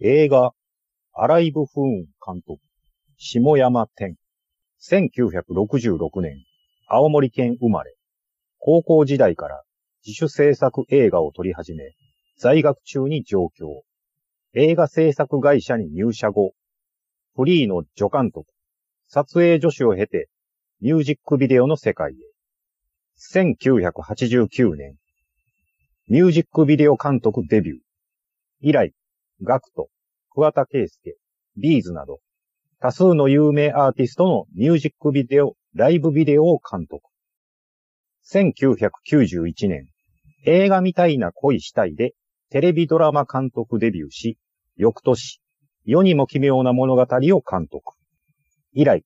映画、アライブ・フーン監督、下山天。1966年、青森県生まれ。高校時代から自主制作映画を撮り始め、在学中に上京。映画制作会社に入社後、フリーの助監督、撮影助手を経て、ミュージックビデオの世界へ。1989年、ミュージックビデオ監督デビュー。以来、ガクト、桑田圭介、ビーズなど、多数の有名アーティストのミュージックビデオ、ライブビデオを監督。1991年、映画みたいな恋したいで、テレビドラマ監督デビューし、翌年、世にも奇妙な物語を監督。以来、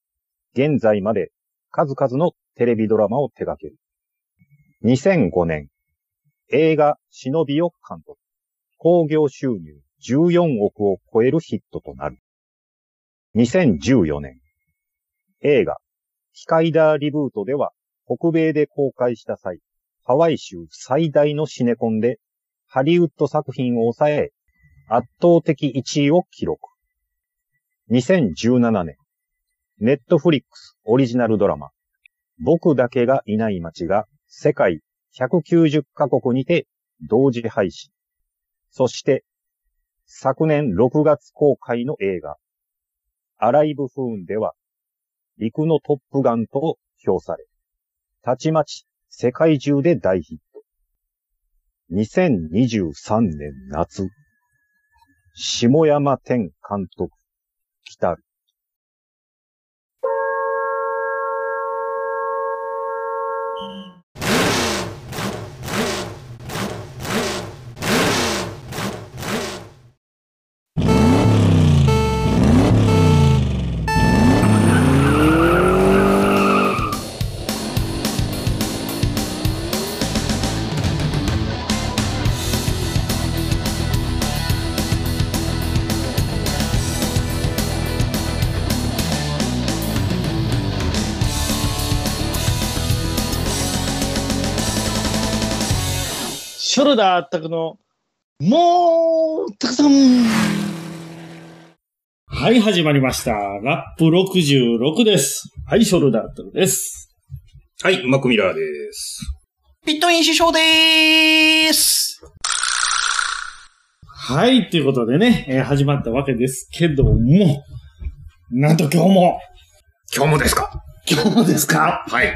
現在まで数々のテレビドラマを手掛ける。2005年、映画忍びを監督。興行収入14億を超えるヒットとなる。2014年、映画、ヒカイダーリブートでは、北米で公開した際、ハワイ州最大のシネコンで、ハリウッド作品を抑え、圧倒的1位を記録。2017年、ネットフリックスオリジナルドラマ、僕だけがいない街が世界190カ国にて同時配信。そして、昨年6月公開の映画、アライブフーンでは、陸のトップガンと評され、たちまち世界中で大ヒット。2023年夏、下山天監督、来たる。ショルダーあったくの、もう、たくさん。はい、始まりました。ラップ66です。はい、ショルダーあったくです。はい、マクミラーです。ピットイン師匠でーす。はい、ということでね、えー始まったわけですけども、なんと今日も、今日もですか？今日もですか？はい。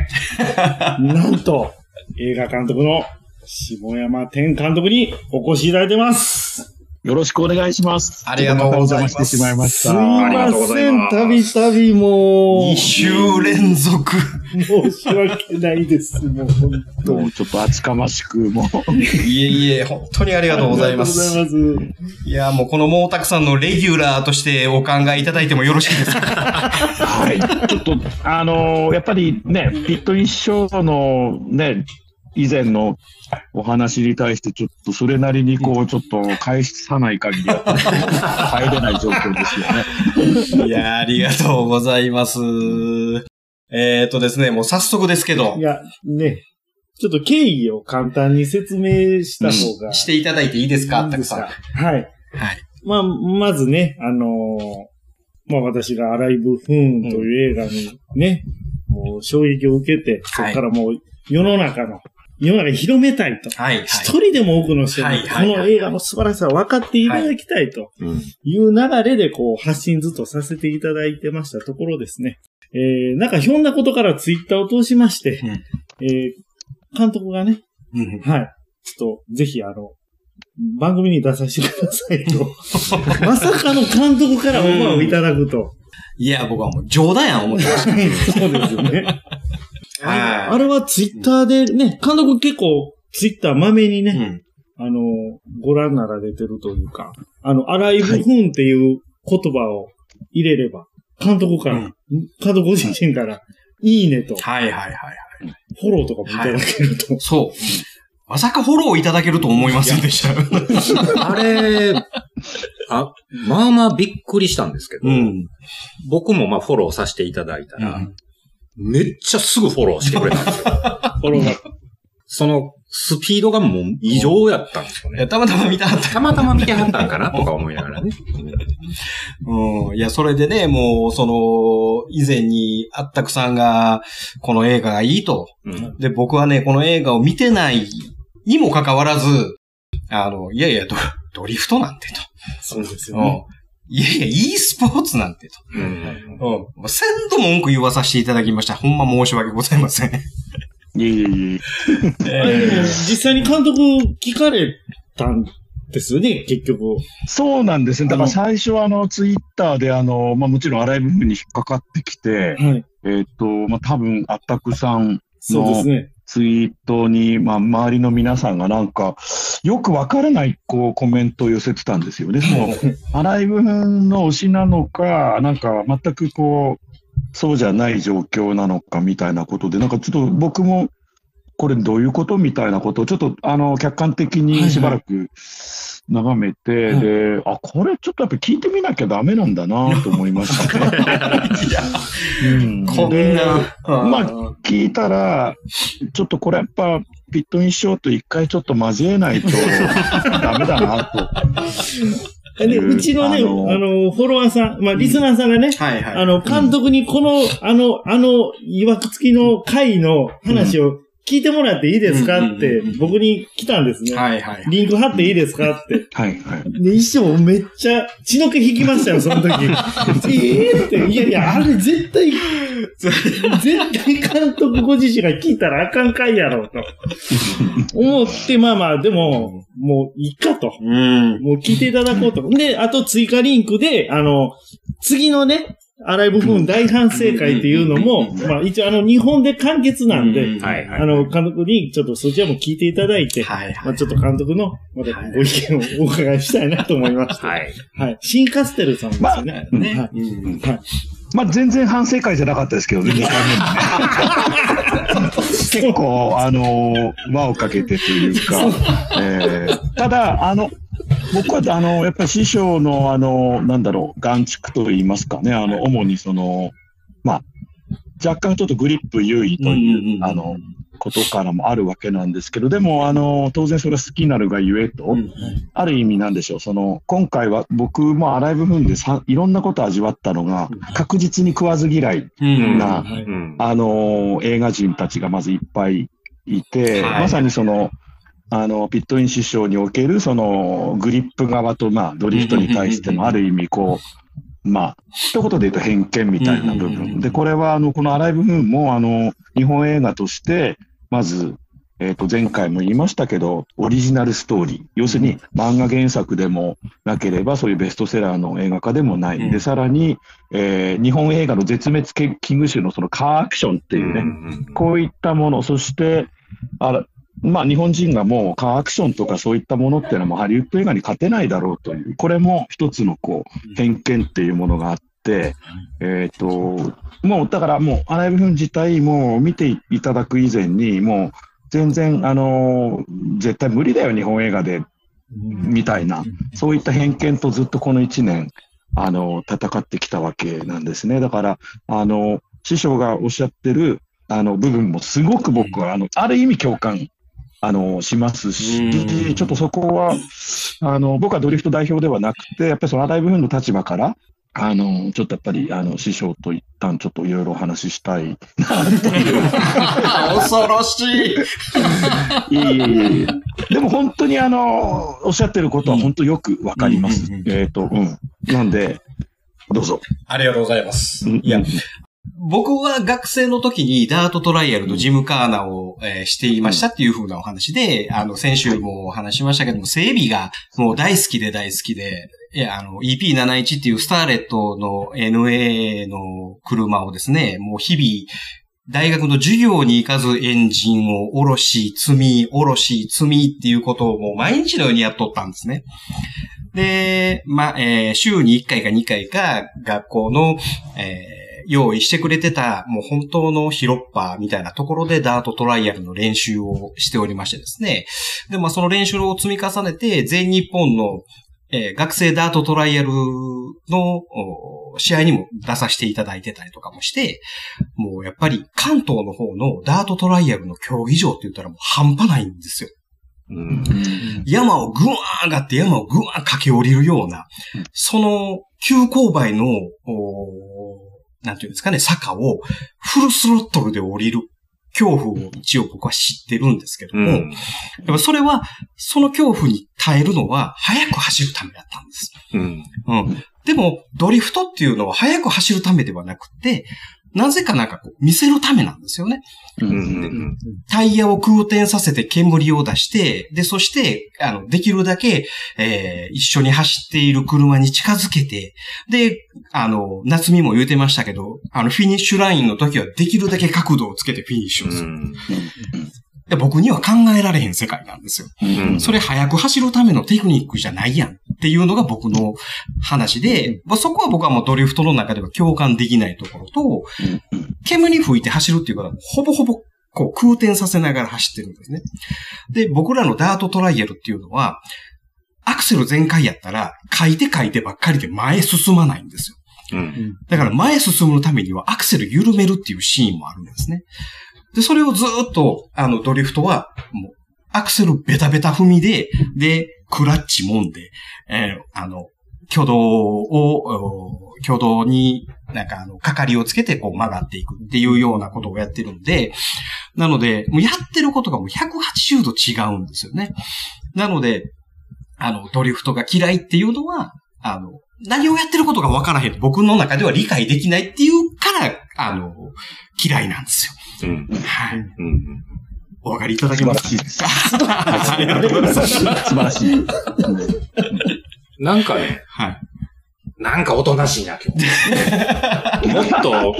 なんと、映画監督の下山天監督にお越しいただいてます。よろしくお願いします。ありがとうございますお邪魔してしまいましすいた。ありがとうござません、たびたびもう、二週連続。申し訳ないです、もう本当に。もうちょっと厚かましく、もう。いえいえ、本当にありがとうございます。ありがとうございます。いや、もうこの毛沢さんのレギュラーとしてお考えいただいてもよろしいですか？はい。ちょっと、あのーやっぱりね、ピットイン師匠のね、以前のお話に対して、ちょっとそれなりにこう、ちょっと返さない限りは、入れない状況ですよね。いや、ありがとうございます。えっ、ー、とですね、もう早速ですけどい、や、ね、ちょっと経緯を簡単に説明した方が、していただいていいですかたくさん。かはい。はい。まあ、まずね、あのーまあ私がアライブ・フーンという映画にね、もう衝撃を受けて、そはいこからもう世の中の、世の中に広めたいと。はい。はい。一人でも多くの人にはいはいはいこの映画の素晴らしさを分かっていただきたいという流れでこう発信ずっとさせていただいてましたところですね。えー、なんかひょんなことからツイッターを通しまして、うんえー、監督がね、うんはい、ちょっとぜひあの、番組に出させてくださいと。まさかの監督からオファーをいただくと。いや、僕はもう冗談やん思ってました。そうですよね。はいあれはツイッターでね、監督結構ツイッターまめにね、うんあの、ご覧なられてるというか、あの、アライブフーンっていう言葉を入れれば、監督から、うん監督ご自身から、いいねと、はいはいはいはい。フォローとかもいただけると。そう。まさかフォローいただけると思いませんでした。あれ、あ、まあまあびっくりしたんですけど、うん。僕もまあフォローさせていただいたら、うんめっちゃすぐフォローしてくれたんですよ。フォローが。そのスピードがもう異常やったんですよね。たまたま見たかった。たまたま見てはったんかなとか思いながらね。うん。いや、それでね、もう、その、以前にあったくさんが、この映画がいいと。うんで、僕はね、この映画を見てないにもかかわらず、あの、いやいや、ドドリフトなんてと。そうですうん。いやいや、e スポーツなんてと。うんうん。もう千度文句言わさせていただきました。ほんま申し訳ございません。いえいえいえ。あれでも実際に監督聞かれたんですよね、結局。そうなんですね。だから最初はあの、ツイッターであの、まあもちろん荒い部分に引っかかってきて、はい。えっ、と、まあ多分、あったくさんそうですね。ツイートに、まあ周りの皆さんがなんか、よくわからない、こう、コメントを寄せてたんですよね。その、荒い部分の推しなのか、なんか全くこう、そうじゃない状況なのかみたいなことで、なんかちょっと僕も、これどういうことみたいなことをちょっとあの客観的にしばらく眺めて、はいで、あ、これちょっとやっぱ聞いてみなきゃダメなんだなと思いましたね。うんこんでな。まあ聞いたら、ちょっとこれやっぱ、ピットインショーと一回ちょっと交えないと ダメだなと。で、うちのね、ああののフォロワーさん、まあ、リスナーさんがね、はいはい。あの、監督にこの、あの、あの、いわくつきの回の話を聞いてもらっていいですかって僕に来たんですね。はいはい。リンク貼っていいですかって。はいはい。で、一生めっちゃ血の気引きましたよ、その時。ええって、いやいや、あれ絶対、絶対監督ご自身が聞いたらあかん回やろうと。思って、まあまあ、でも、もういいかと。うん。もう聞いていただこうと。で、あと追加リンクで、あの、次のね、アライブフーン大反省会っていうのも、まあ一応あの日本で完結なんで、はいはい。あの、監督にちょっとそちらも聞いていただいて、はいはい。まあちょっと監督の、またご意見をお伺いしたいなと思いまして。はい。はい。シンカステルさんですよね。まあね。はい。うんはい。まあ全然反省会じゃなかったですけどね、2回目もね。結構、あの輪をかけてというか、えーただ、あの、僕は、あの、やっぱり師匠の、あの、なんだろう、眼蓄と言いますかね、あの、主にその、まあ、若干ちょっとグリップ優位という、あの、ことからもあるわけなんですけど、でも、あの、当然それは好きなるがゆえと、ある意味なんでしょう、その、今回は僕もアライブ踏んでさいろんなことを味わったのが、確実に食わず嫌いうん。な、はいうん。あの映画人たちがまずいっぱいいて、はい。まさにその、あの、ピットイン師匠における、その、グリップ側と、まあ、ドリフトに対しても、ある意味、こう、まあ、一言で言うと偏見みたいな部分。で、これは、あの、このアライブフーンも、あの、日本映画として、まず、えっ、と、前回も言いましたけど、オリジナルストーリー。要するに、漫画原作でもなければ、そういうベストセラーの映画化でもない。うんで、さらに、えー日本映画の絶滅危惧種のそのカーアクションっていうね、こういったもの、そして、あらまあ、日本人がもうカーアクションとかそういったものっていうのはもうハリウッド映画に勝てないだろうという、これも一つのこう偏見っていうものがあって、えっ、と、もうだからもうアライブフン自体も見ていただく以前に、もう全然、あのー絶対無理だよ、日本映画で、みたいな、そういった偏見とずっとこの1年、あの、戦ってきたわけなんですね。だから、あの、師匠がおっしゃってる、あの、部分もすごく僕は、あの、ある意味共感、あの、しますし、うんちょっとそこは、あの、僕はドリフト代表ではなくて、やっぱりそのアライブフンの立場から、あの、ちょっとやっぱり、あの、師匠と一旦ちょっといろいろお話ししたいな、という。恐ろしい。いえいえい。でも本当にあの、おっしゃってることは本当よくわかります。えっ、と、うん。なんで、どうぞ。ありがとうございます。うんいや、僕は学生の時にダートトライアルのジムカーナを、えーしていましたっていう風なお話で、あの、先週もお話ししましたけども、整備がもう大好きで大好きで、いや、あの、EP71 っていうスターレットの NA の車をですね、もう日々、大学の授業に行かずエンジンを下ろし、積み、下ろし、積みっていうことをもう毎日のようにやっとったんですね。で、まあ、えー週に1回か2回か学校の、えー用意してくれてた、もう本当のヒロッパーみたいなところでダートトライアルの練習をしておりましてですね。で、まあその練習を積み重ねて、全日本の、えー学生ダートトライアルのお試合にも出させていただいてたりとかもして、もうやっぱり関東の方のダートトライアルの競技場って言ったらもう半端ないんですよ。うん。山をぐわー上がって山をぐわー駆け下りるような、その急勾配の、おなんていうんですかね、坂をフルスロットルで降りる恐怖を一応僕は知ってるんですけども、うん。やっぱそれは、その恐怖に耐えるのは速く走るためだったんです。うん。うん。でも、ドリフトっていうのは速く走るためではなくて、なぜかなんかこう、見せるためなんですよね。ううんん。タイヤを空転させて煙を出して、で、そして、あの、できるだけ、えー一緒に走っている車に近づけて、で、あの、夏美も言うてましたけど、あの、フィニッシュラインの時はできるだけ角度をつけてフィニッシュをする。で僕には考えられへん世界なんですよ。うんそれ早く走るためのテクニックじゃないやんっていうのが僕の話で、まあそこは僕はもうドリフトの中では共感できないところと、煙吹いて走るっていうことはほぼほぼこう空転させながら走ってるんですね。で、僕らのダートトライアルっていうのは、アクセル全開やったら、書いて書いてばっかりで前へ進まないんですよ。うん。だから前へ進むためにはアクセル緩めるっていうシーンもあるんですね。で、それをずーっと、あの、ドリフトは、もう、アクセルベタベタ踏みで、で、クラッチもんで、えーあの、挙動を、お挙動に、なんかあの、かかりをつけてこう曲がっていくっていうようなことをやってるんで、なので、もうやってることがもう180度違うんですよね。なので、あの、ドリフトが嫌いっていうのは、あの、何をやってることが分からへん。僕の中では理解できないっていうから、あの、嫌いなんですうん。よ。はい。うん。お分かりいただけますか？素晴らしいです。ありがとうございます。素晴らしい。なんかね、はい。なんかおとなしいな、今日。もっと、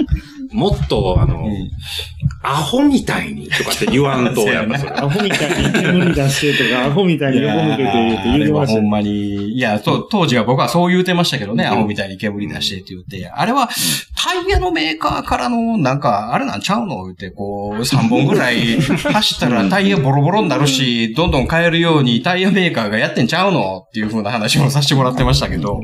もっと、あの、うん。アホみたいにとかって言わんと、やっぱそれ。アホみたいに煙出してとか、アホみたいに横向けて言って言うてましたよ。ほんまに、いや、と当時は僕はそう言うてましたけどね、アホみたいに煙出してって言って、あれは、タイヤのメーカーからの、なんか、あれなんちゃうの言って、こう、3本ぐらい 走ったらタイヤボロボロになるし、どんどん変えるようにタイヤメーカーがやってんちゃうのっていう風な話もさせてもらってましたけど。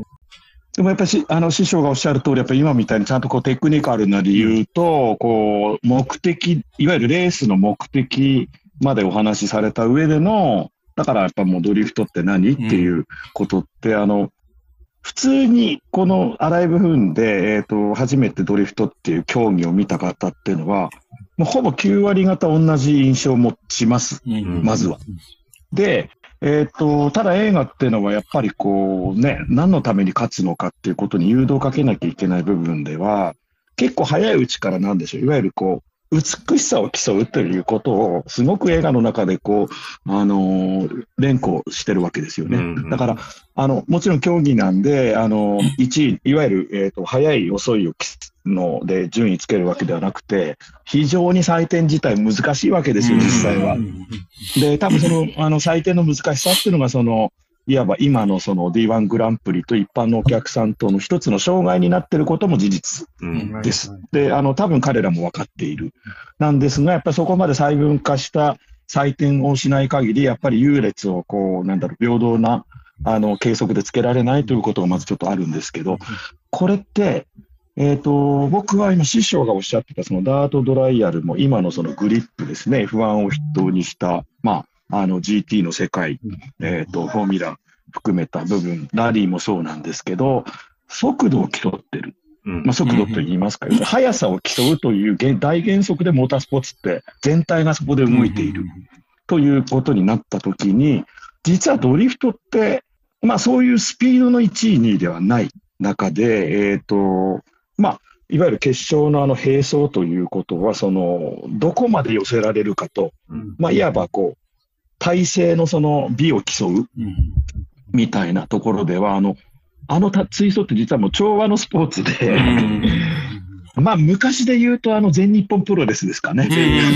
でもやっぱりしあの師匠がおっしゃる通り、やっぱり今みたいにちゃんとこうテクニカルな理由と、こう、目的、いわゆるレースの目的までお話しされた上での、だからやっぱもうドリフトって何っていうことって、あの、普通にこのアライブフンで、えっ、と、初めてドリフトっていう競技を見た方っていうのは、もうほぼ9割方同じ印象を持ちます。うんまずは。で、えっ、と、ただ映画っていうのはやっぱりこうね、何のために勝つのかっていうことに誘導かけなきゃいけない部分では、結構早いうちからなんでしょう、いわゆるこう、美しさを競うということを、すごく映画の中でこう、あのー連呼してるわけですよね。うんうんだから、あの、もちろん競技なんで、あの、1位、いわゆる、えっ、と、早い、遅いを競うので順位つけるわけではなくて、非常に採点自体難しいわけですよ、実際は。で、多分その、あの、採点の難しさっていうのが、その、いわば今のその D1 グランプリと一般のお客さんとの一つの障害になっていることも事実うん。です。で、あの、多分彼らも分かっている。なんですが、やっぱりそこまで細分化した採点をしない限り、やっぱり優劣をこう、なんだろう、平等な、あの、計測でつけられないということがまずちょっとあるんですけど、これって、えっ、と、僕は今師匠がおっしゃってたそのダートドライヤルも今のそのグリップですね、F1 を筆頭にした、まあ、あの GT の世界、えっ、と、フォーミュラ含めた部分、ラリーもそうなんですけど、速度を競ってる。うん。まあ、速度と言いますか、速さを競うという原大原則でモータースポーツって全体がそこで動いている。ということになったときに、実はドリフトって、まあそういうスピードの1位、2位ではない中で、えっ、と、まあ、いわゆる決勝のあの並走ということは、その、どこまで寄せられるかと、うん。まあいわばこう、体勢のその美を競うみたいなところでは、あの、あのた追走って実はもう調和のスポーツで、まあ昔で言うとあの全日本プロレスですかね。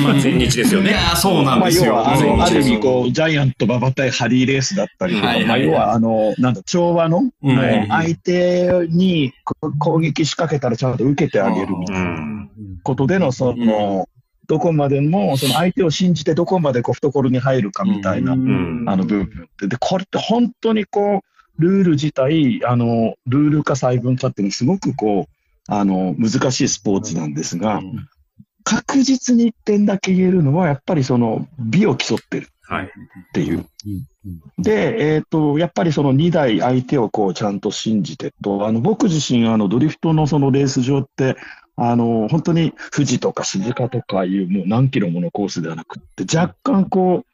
まあ、全日ですよね。いやーそうなんまあ、ですよ。要は、あの、全日ある意味、こう、ジャイアント馬場対ハリーレースだったりとか、はいはいはいまあ、要は、あの、なんだ、調和の、相手にこ攻撃仕掛けたらちゃんと受けてあげるみたいなうん。ことでの、その、どこまでも、その相手を信じてどこまでこう懐に入るかみたいな、ん。あの部分で、で、これって本当にこう、ルール自体、あの、ルール化細分化っていうのはすごくこう、あの、難しいスポーツなんですが、確実に一点だけ言えるのは、やっぱりその美を競ってる。はい。っていう。で、えっ、と、やっぱりその2台相手をこうちゃんと信じてと、あの、僕自身、あの、ドリフトのそのレース場って、あの、本当に富士とか鈴鹿とかいうもう何キロものコースではなくって、若干こ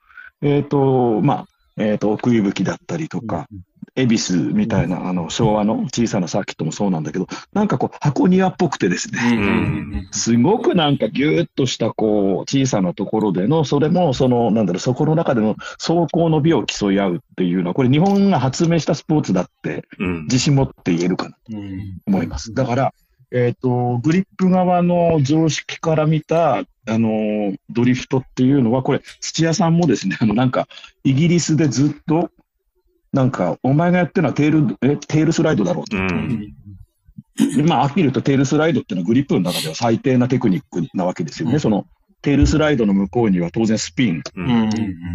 う、えっ、と、まあ、えっ、と、奥行吹だったりとか、恵比寿みたいな、あの、昭和の小さなサーキットもそうなんだけど、なんかこう、箱庭っぽくてですね、ん。すごくなんかぎゅーっとしたこう小さなところでの、それもその、なんだろう、そこの中での走行の美を競い合うっていうのは、これ日本が発明したスポーツだってうん。自信持って言えるかなとうん思います。だから、えっ、と、グリップ側の常識から見た、あの、ドリフトっていうのは、これ、土屋さんもですね、あの、なんか、イギリスでずっと、なんか、お前がやってるのはテール、え、テールスライドだろうと。うん。でまあ、はっきり言うとテールスライドっていうのはグリップの中では最低なテクニックなわけですよね。うんその、テールスライドの向こうには当然スピン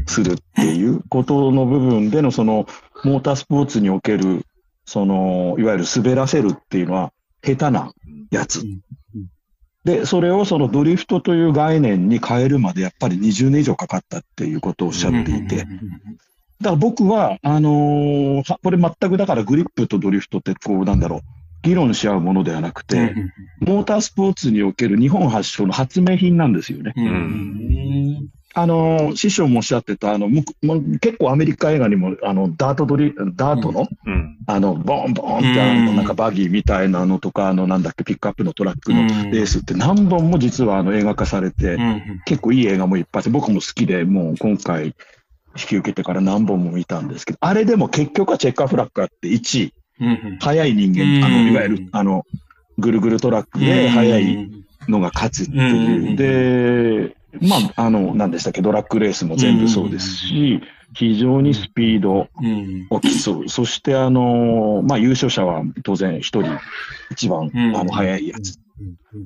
するっていうことの部分での、その、モータースポーツにおける、その、いわゆる滑らせるっていうのは、下手なやつ。で、それをそのドリフトという概念に変えるまでやっぱり20年以上かかったっていうことをおっしゃっていて、だから僕は、あのーはこれ全くだからグリップとドリフトってこうなんだろう、議論し合うものではなくて、モータースポーツにおける日本発祥の発明品なんですよね。うんあのー師匠もおっしゃってた、あの、結構アメリカ映画にも、あの、ダートドリ、ダートの、うん。あの、ボンボンって、あの、うん。なんかバギーみたいなのとか、あの、なんだっけ、ピックアップのトラックのレースって何本も実はあの映画化されて、結構いい映画もいっぱいあって、僕も好きで、もう今回引き受けてから何本も見たんですけど、あれでも結局はチェッカーフラッグあって1位、速い人間、あの、うんいわゆる、あの、ぐるぐるトラックで速いのが勝つっていう。で、まあ、あの、なんでしたっけ、ドラッグレースも全部そうですし、非常にスピードを競う。そして、あの、まあ、優勝者は当然一人、一番、うんあの、速いやつ。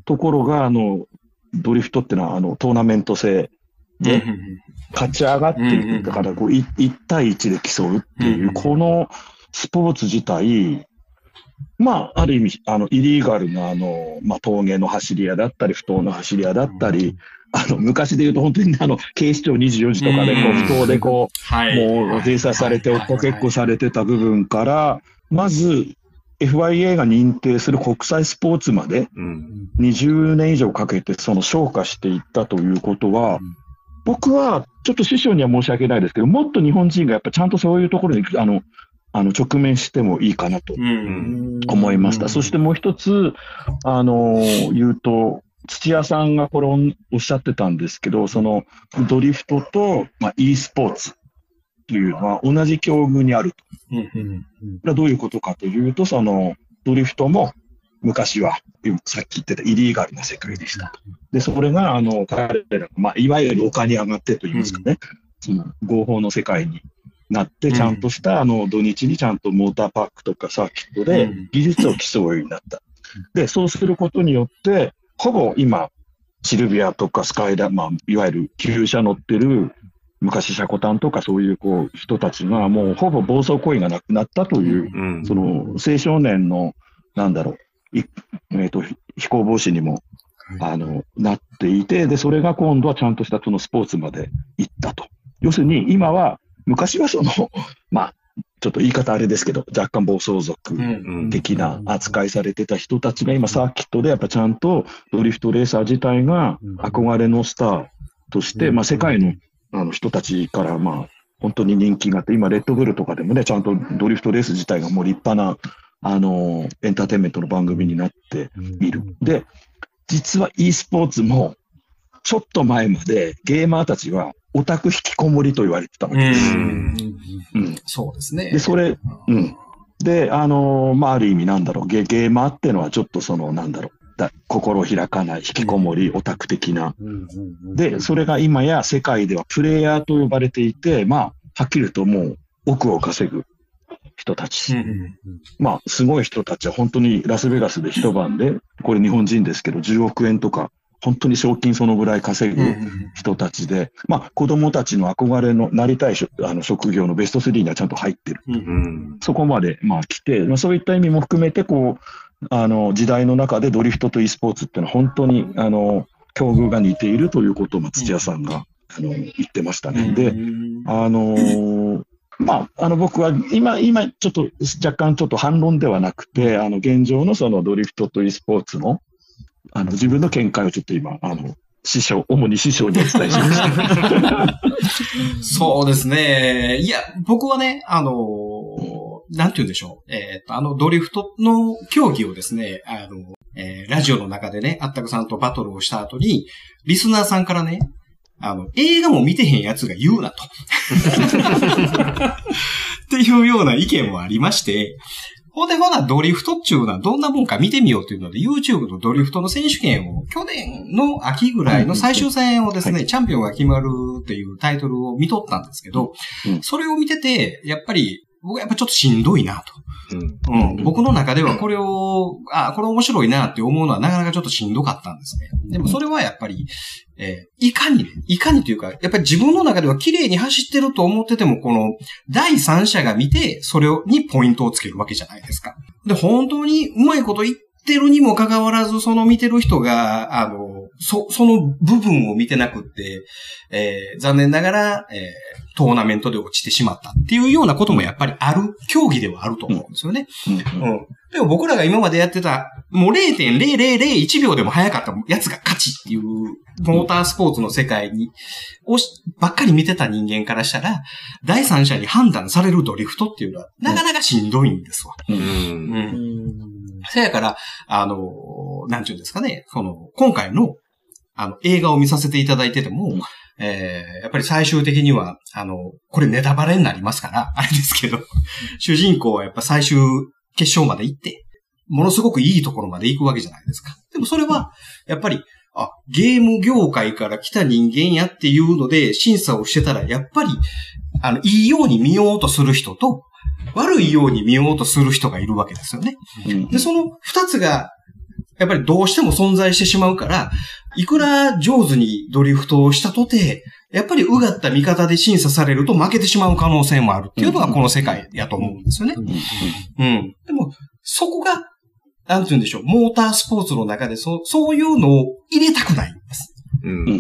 ところが、あの、ドリフトってのは、あの、トーナメント制で、勝ち上がっていく。だから、こう、い1対1で競うっていう、うんこのスポーツ自体、まあ、ある意味、あの、イリーガルな、あの、まあ、峠の走り屋だったり、不当の走り屋だったり、あの、昔で言うと本当にあの、警視庁24時とかで、こう、うん。不当でこう、はい。もう閉鎖されて、追っかけっこされてた部分から、まず、FIA が認定する国際スポーツまでうん。20年以上かけてその昇華していったということは、僕はちょっと師匠には申し訳ないですけど、もっと日本人がやっぱちゃんとそういうところにあのあの直面してもいいかなとうん。思いました。そしてもう一つ、あの、言うと、土屋さんがこれをおっしゃってたんですけど、そのドリフトと、まあ、e スポーツというのは同じ境遇にあると。これはどういうことかというと、そのドリフトも昔は、さっき言ってたイリーガルな世界でしたと。で、それが、あの、彼らが、まあ、いわゆる丘に上がってといいますかね、その合法の世界になって、ちゃんとした、あの、土日にちゃんとモーターパークとかサーキットでうん技術を競うようになった。で、そうすることによって、ほぼ今、シルビアとかスカイダー、まあ、いわゆる旧車乗ってる、昔シャコタンとかそういうこう人たちがもうほぼ暴走行為がなくなったという、うん。その青少年の、なんだろう、いえっ、と、ひ飛行防止にも、あの、なっていて、で、それが今度はちゃんとしたそのスポーツまで行ったと。要するに、今は、昔はその、まあ、ちょっと言い方あれですけど、若干暴走族うん。的な扱いされてた人たちが今サーキットでやっぱちゃんとドリフトレーサー自体が憧れのスターとして、まあ世界のあの人たちからまあ本当に人気があって、今レッドブルとかでもね、ちゃんとドリフトレース自体がもう立派なあのエンターテインメントの番組になっている。で、実は e スポーツもちょっと前までゲーマーたちはオタク引きこもりと言われてたわけです。うんそうですね。で、それ、うん。で、あのーまあ、ある意味なんだろう、ゲゲーマーってのはちょっとその、なんだろう、だ心を開かない、引きこもり、オタク的な。で、それが今や世界ではプレイヤーと呼ばれていて、まあ、はっきり言うともう億を稼ぐ人たち。まあ、すごい人たちは本当にラスベガスで一晩で、これ日本人ですけど、10億円とか本当に賞金そのぐらい稼ぐ人たちで、まあ子供たちの憧れのなりたいしょあの職業のベスト3にはちゃんと入ってる。うん。そこまでまあ来て、まあ、そういった意味も含めて、こう、あの時代の中でドリフトと e スポーツっていうのは本当にあの境遇が似ているということをまあ土屋さんが、あの言ってましたね。で、あのーまあ、あの僕は今、今ちょっと若干ちょっと反論ではなくて、あの現状のそのドリフトと e スポーツのあの自分の見解をちょっと今、あの師匠、主に師匠にお伝えしました。そうですね。いや、僕はね、あのーなんて言うんでしょう。えっ、と、あの、ドリフトの競技をですね、あの、えーラジオの中でね、あったくさんとバトルをした後に、リスナーさんからね、あの、映画も見てへんやつが言うなと。っていうような意見もありまして、ほんで、ほな、ドリフトっていうのはどんなもんか見てみようというので、YouTube のドリフトの選手権を、去年の秋ぐらいの最終戦をですね、チャンピオンが決まるっていうタイトルを見とったんですけど、うん。それを見てて、やっぱり、僕はやっぱちょっとしんどいなと。うん。うん、僕の中ではこれを、あ、これ面白いなって思うのはなかなかちょっとしんどかったんですね。でもそれはやっぱり、えーいかにね、いかにというか、やっぱり自分の中では綺麗に走ってると思ってても、この、第三者が見て、それをにポイントをつけるわけじゃないですか。で、本当にうまいこと言ってるにもかかわらず、その見てる人が、あの、そ、その部分を見てなくって、えー残念ながら、えートーナメントで落ちてしまったっていうようなこともやっぱりある競技ではあると思うんですよね。うんうんうん。でも僕らが今までやってた、もう0.0001秒でも速かったやつが勝ちっていう、モータースポーツの世界に、をしばっかり見てた人間からしたら、第三者に判断されるドリフトっていうのは、なかなかしんどいんですわ。う。うんん。せやから、あの、なんちゅうんですかね、その、今回の、あの、映画を見させていただいてても、うんえー、やっぱり最終的には、あの、これネタバレになりますから、あれですけど、主人公はやっぱ最終決勝まで行って、ものすごくいいところまで行くわけじゃないですか。でもそれは、やっぱり、あ、ゲーム業界から来た人間やっていうので審査をしてたら、やっぱり、あの、いいように見ようとする人と、悪いように見ようとする人がいるわけですよね。うんで、その二つが、やっぱりどうしても存在してしまうから、いくら上手にドリフトをしたとて、やっぱりうがった見方で審査されると負けてしまう可能性もあるっていうのがこの世界やと思うんですよね。うん。でも、そこが、なんて言うんでしょう、モータースポーツの中でそ、そういうのを入れたくないんです。うん。うんうん。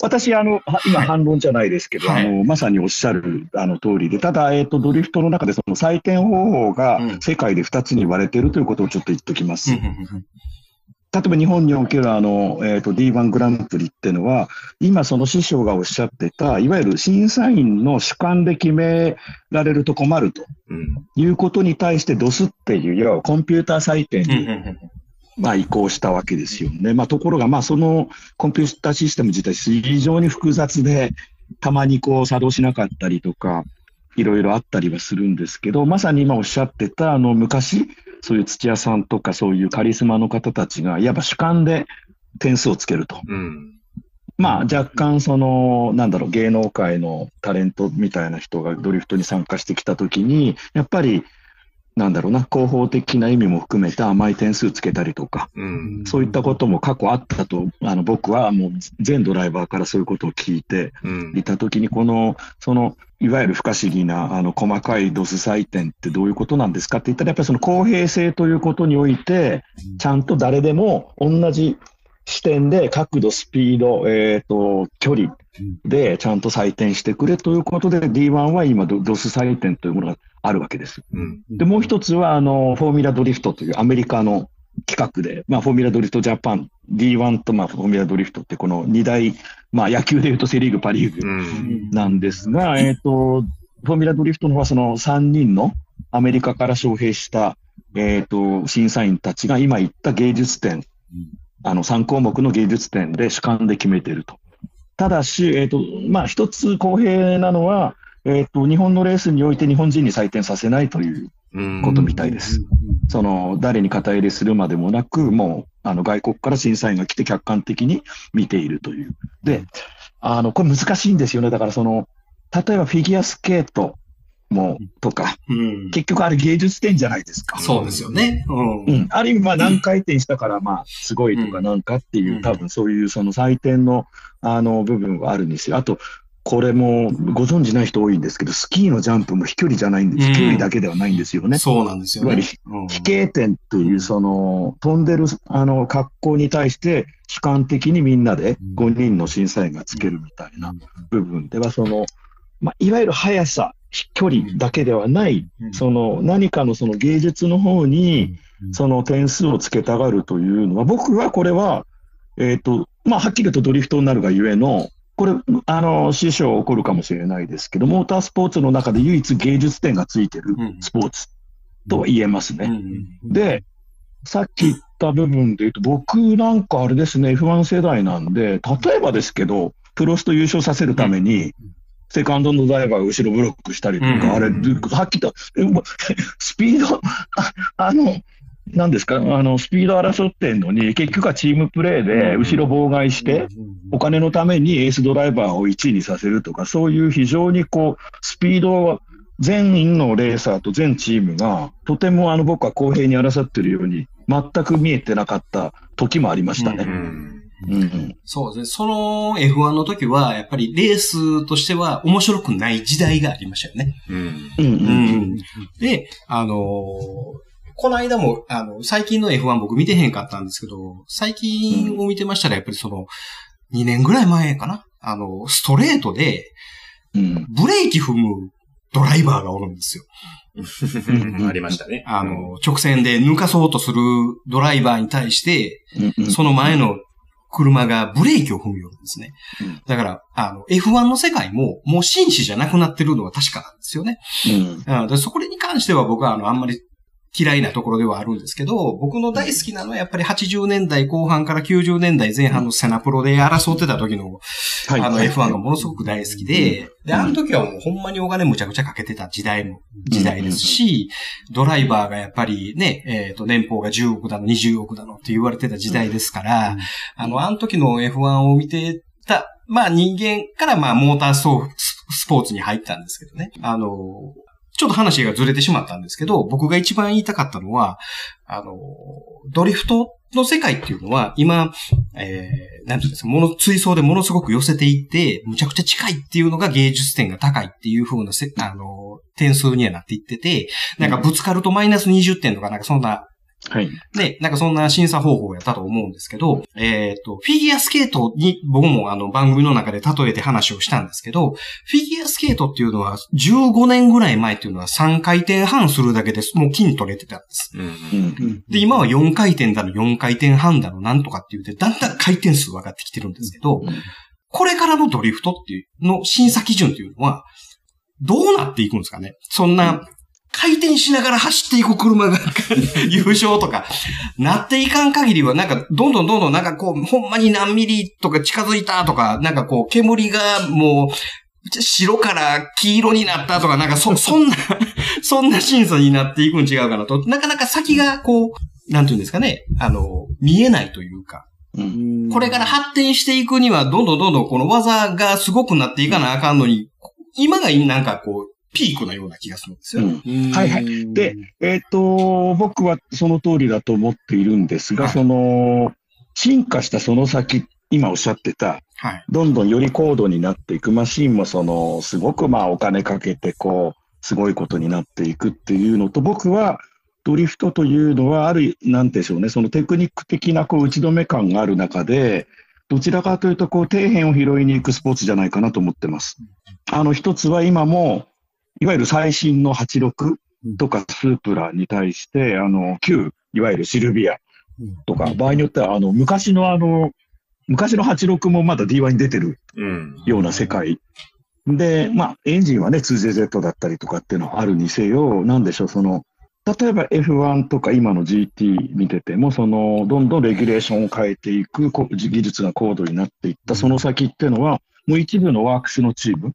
私、あの、は今はい。反論じゃないですけど、はい。あの、まさにおっしゃる、あの、通りで、ただ、えっ、と、ドリフトの中でその採点方法がうん。世界で2つに割れてるということをちょっと言っておきます。例えば日本におけるあの、えっ、と、D1 グランプリっていうのは、今その師匠がおっしゃってた、いわゆる審査員の主観で決められると困るとうん。いうことに対してドスっていう、いわゆるコンピューター採点に、うんまあ移行したわけですよね。まあところが、まあそのコンピューターシステム自体非常に複雑で、たまにこう作動しなかったりとか、いろいろあったりはするんですけど、まさに今おっしゃってた、あの昔、そういう土屋さんとかそういうカリスマの方たちが、いわば主観で点数をつけると。うん。まあ若干その、なんだろう、芸能界のタレントみたいな人がドリフトに参加してきたときに、やっぱり、なんだろうな、広報的な意味も含めた甘い点数つけたりとか、うん。そういったことも過去あったと、あの僕はもう全ドライバーからそういうことを聞いてうんいたときに、この、その、いわゆる不可思議な、あの、細かいドス採点ってどういうことなんですかって言ったら、やっぱりその公平性ということにおいて、ちゃんと誰でも同じ視点で角度、スピード、えっ、と、距離でちゃんと採点してくれということで、D1 は今ド、ドス採点というものがあるわけです。うん。で、もう一つは、あの、フォーミュラドリフトというアメリカの企画で、まあ、フォーミュラドリフトジャパン、D1 と、まあ、フォーミュラドリフトって、この二大、まあ、野球でいうとセリーグ、パリーグうん。なんですが、えっ、と、フォーミュラドリフトの方はその3人のアメリカから招聘した、えっ、と、審査員たちが今言った芸術点、あの、3項目の芸術点で主観で決めていると。ただし、えっ、と、まあ、一つ公平なのは、えっ、と、日本のレースにおいて日本人に採点させないといううん。ことみたいです。その、誰に肩入れするまでもなく、もう、あの、外国から審査員が来て客観的に見ているという。で、あの、これ難しいんですよね。だからその、例えばフィギュアスケートも、とか、うん。結局あれ芸術点じゃないですか。そうですよね。うん。うん。ある意味、まあ何回転したから、まあ、すごいとかなんかっていう、うん多分そういうその採点の、あの、部分はあるんですよ。あと、これもご存知ない人多いんですけど、スキーのジャンプも飛距離じゃないんです。うん飛距離だけではないんですよね。そうなんですよねいわゆる。うん飛型点というう、その、飛んでる、あの、格好に対して、主観的にみんなで5人の審査員がつけるみたいな部分では、その、まあ、いわゆる速さ、飛距離だけではない、うん。その、何かのその芸術の方に、その点数をつけたがるというのは、僕はこれは、えっ、と、まあ、はっきり言うとドリフトになるがゆえの、これ、あの、師匠起こるかもしれないですけど、モータースポーツの中で唯一芸術点がついてるうん。スポーツとは言えますね。うん。で、さっき言った部分で言うと、僕なんかあれですね、F1 世代なんで、例えばですけど、プロスト優勝させるために、セカンドのドライバーが後ろブロックしたりとか、うん。あれ、はっきりと、スピード、ああの、なんですか、あの、スピード争ってんのに、結局はチームプレーで後ろ妨害して、お金のためにエースドライバーを1位にさせるとか、そういう非常にこう、スピードを全員のレーサーと全チームが、とてもあの僕は公平に争ってるように、全く見えてなかった時もありましたね。ううんん。うんそうですね。その F1 の時は、やっぱりレースとしては面白くない時代がありましたよね。うん。うんうんで、あのーこの間も、あの、最近の F1 僕見てへんかったんですけど、最近を見てましたら、やっぱりその、2年ぐらい前かな？あの、ストレートで、うんブレーキ踏むドライバーがおるんですよ。ありましたね。あの、直線で抜かそうとするドライバーに対して、その前の車がブレーキを踏むようなんですねうん。だから、あの、F1 の世界も、もう紳士じゃなくなってるのは確かなんですよね。うんそこに関しては僕はあの、あんまり嫌いなところではあるんですけど、僕の大好きなのはやっぱり80年代後半から90年代前半のセナプロで争ってた時の、はい。あの F1 がものすごく大好きで、で、あの時はもうほんまにお金むちゃくちゃかけてた時代の、時代ですし、ドライバーがやっぱりね、えっ、と、年俸が10億だの、20億だのって言われてた時代ですから、あの、あの時の F1 を見てた、まあ人間からまあモータースポーツに入ったんですけどね。あの、ちょっと話がずれてしまったんですけど、僕が一番言いたかったのは、あの、ドリフトの世界っていうのは、今、えー、なんていうんですか、もの、追走でものすごく寄せていって、むちゃくちゃ近いっていうのが芸術点が高いっていう風なせ、あの、点数にはなっていってて、なんかぶつかるとマイナス20点とかなんかそんなはい。ね、なんかそんな審査方法をやったと思うんですけど、えっ、と、フィギュアスケートに僕もあの番組の中で例えて話をしたんですけど、フィギュアスケートっていうのは15年ぐらい前っていうのは3回転半するだけです。もう金取れてたんです。で、今は4回転だの4回転半だのなんとかって言って、だんだん回転数上がってきてるんですけど、これからのドリフトっていうの審査基準っていうのは、どうなっていくんですかねそんな、回転しながら走っていく車が優勝とか、なっていかん限りは、なんか、どんどんどんどん、なんかこう、ほんまに何ミリとか近づいたとか、なんかこう、煙がもう、白から黄色になったとか、なんかそ、そんな、そんな審査になっていくん違うかなと、なかなか先がこう、なんていうんですかね、あの、見えないというか、うん。これから発展していくには、どんどんどんどんこの技がすごくなっていかなあかんのに、今がなんかこう、ピークのような気がするんですよ。うんはいはいで、えっ、と、僕はその通りだと思っているんですが、はいその、進化したその先、今おっしゃってた、はい。どんどんより高度になっていくマシンも、その、すごくまあお金かけて、こう、すごいことになっていくっていうのと、僕は、ドリフトというのは、ある、なんでしょうね、そのテクニック的なこう打ち止め感がある中で、どちらかというと、こう、底辺を拾いに行くスポーツじゃないかなと思ってます。あの、一つは今も、いわゆる最新の86とかスープラに対して、あの、旧、いわゆるシルビアとか、場合によっては、あの、昔のあの、昔の86もまだ D1 に出てるうん。ような世界。で、まあ、エンジンはね、2JZ だったりとかっていうのはあるにせよ、なんでしょう、その、例えば F1 とか今の GT 見てても、その、どんどんレギュレーションを変えていく、こ技術が高度になっていった、その先っていうのは、もう一部のワークスのチーム、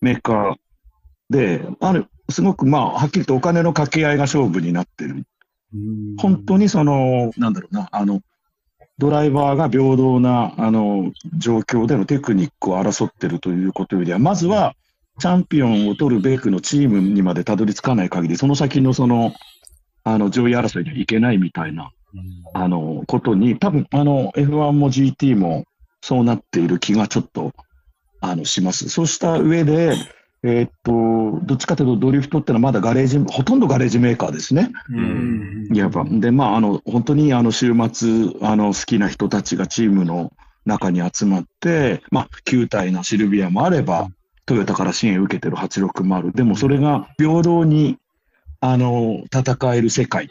メーカーで、ある、すごくまあ、はっきりとお金の掛け合いが勝負になってる。本当にその、なんだろうな、あの、ドライバーが平等な、あの、状況でのテクニックを争ってるということよりは、まずは、チャンピオンを取るべくのチームにまでたどり着かない限り、その先のその、あの、上位争いにはいけないみたいな、あの、ことに、多分、あの、F1 も GT もそうなっている気がちょっと、あの、します。そうした上で、えーっと、どっちかというとドリフトってのはまだガレージ、ほとんどガレージメーカーですね。うん。いわば。で、まあ、あの、本当にあの、週末、あの、好きな人たちがチームの中に集まって、まあ、球体なシルビアもあれば、トヨタから支援を受けてる860。でもそれが平等に、あの、戦える世界。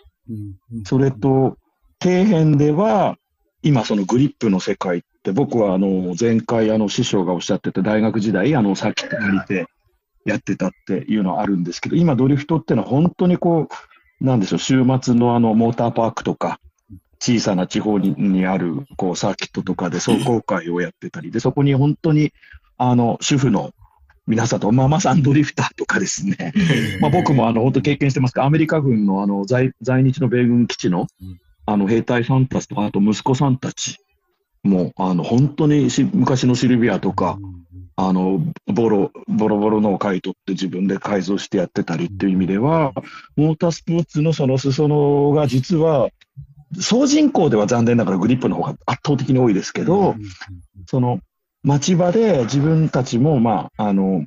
それと、底辺では、今そのグリップの世界って、僕はあの、前回あの、師匠がおっしゃってた大学時代、あの、サーキット借りてやってたっていうのはあるんですけど、今ドリフトってのは本当にこう、なんでしょう、週末のあの、モーターパークとか、小さな地方ににある、こう、サーキットとかで壮行会をやってたり、で、そこに本当に、あの、主婦の皆さんと、ママさんドリフターとかですね、まあ僕もあの、本当経験してますが、アメリカ軍のあの、在在日の米軍基地の、あの、兵隊さんたちとか、あと息子さんたちも、あの、本当にし昔のシルビアとか、あの、ボロ、ボロボロのを買い取って自分で改造してやってたりっていう意味では、モータースポーツのその裾野が実は、総人口では残念ながらグリップの方が圧倒的に多いですけど、その町場で自分たちも、まあ、あの、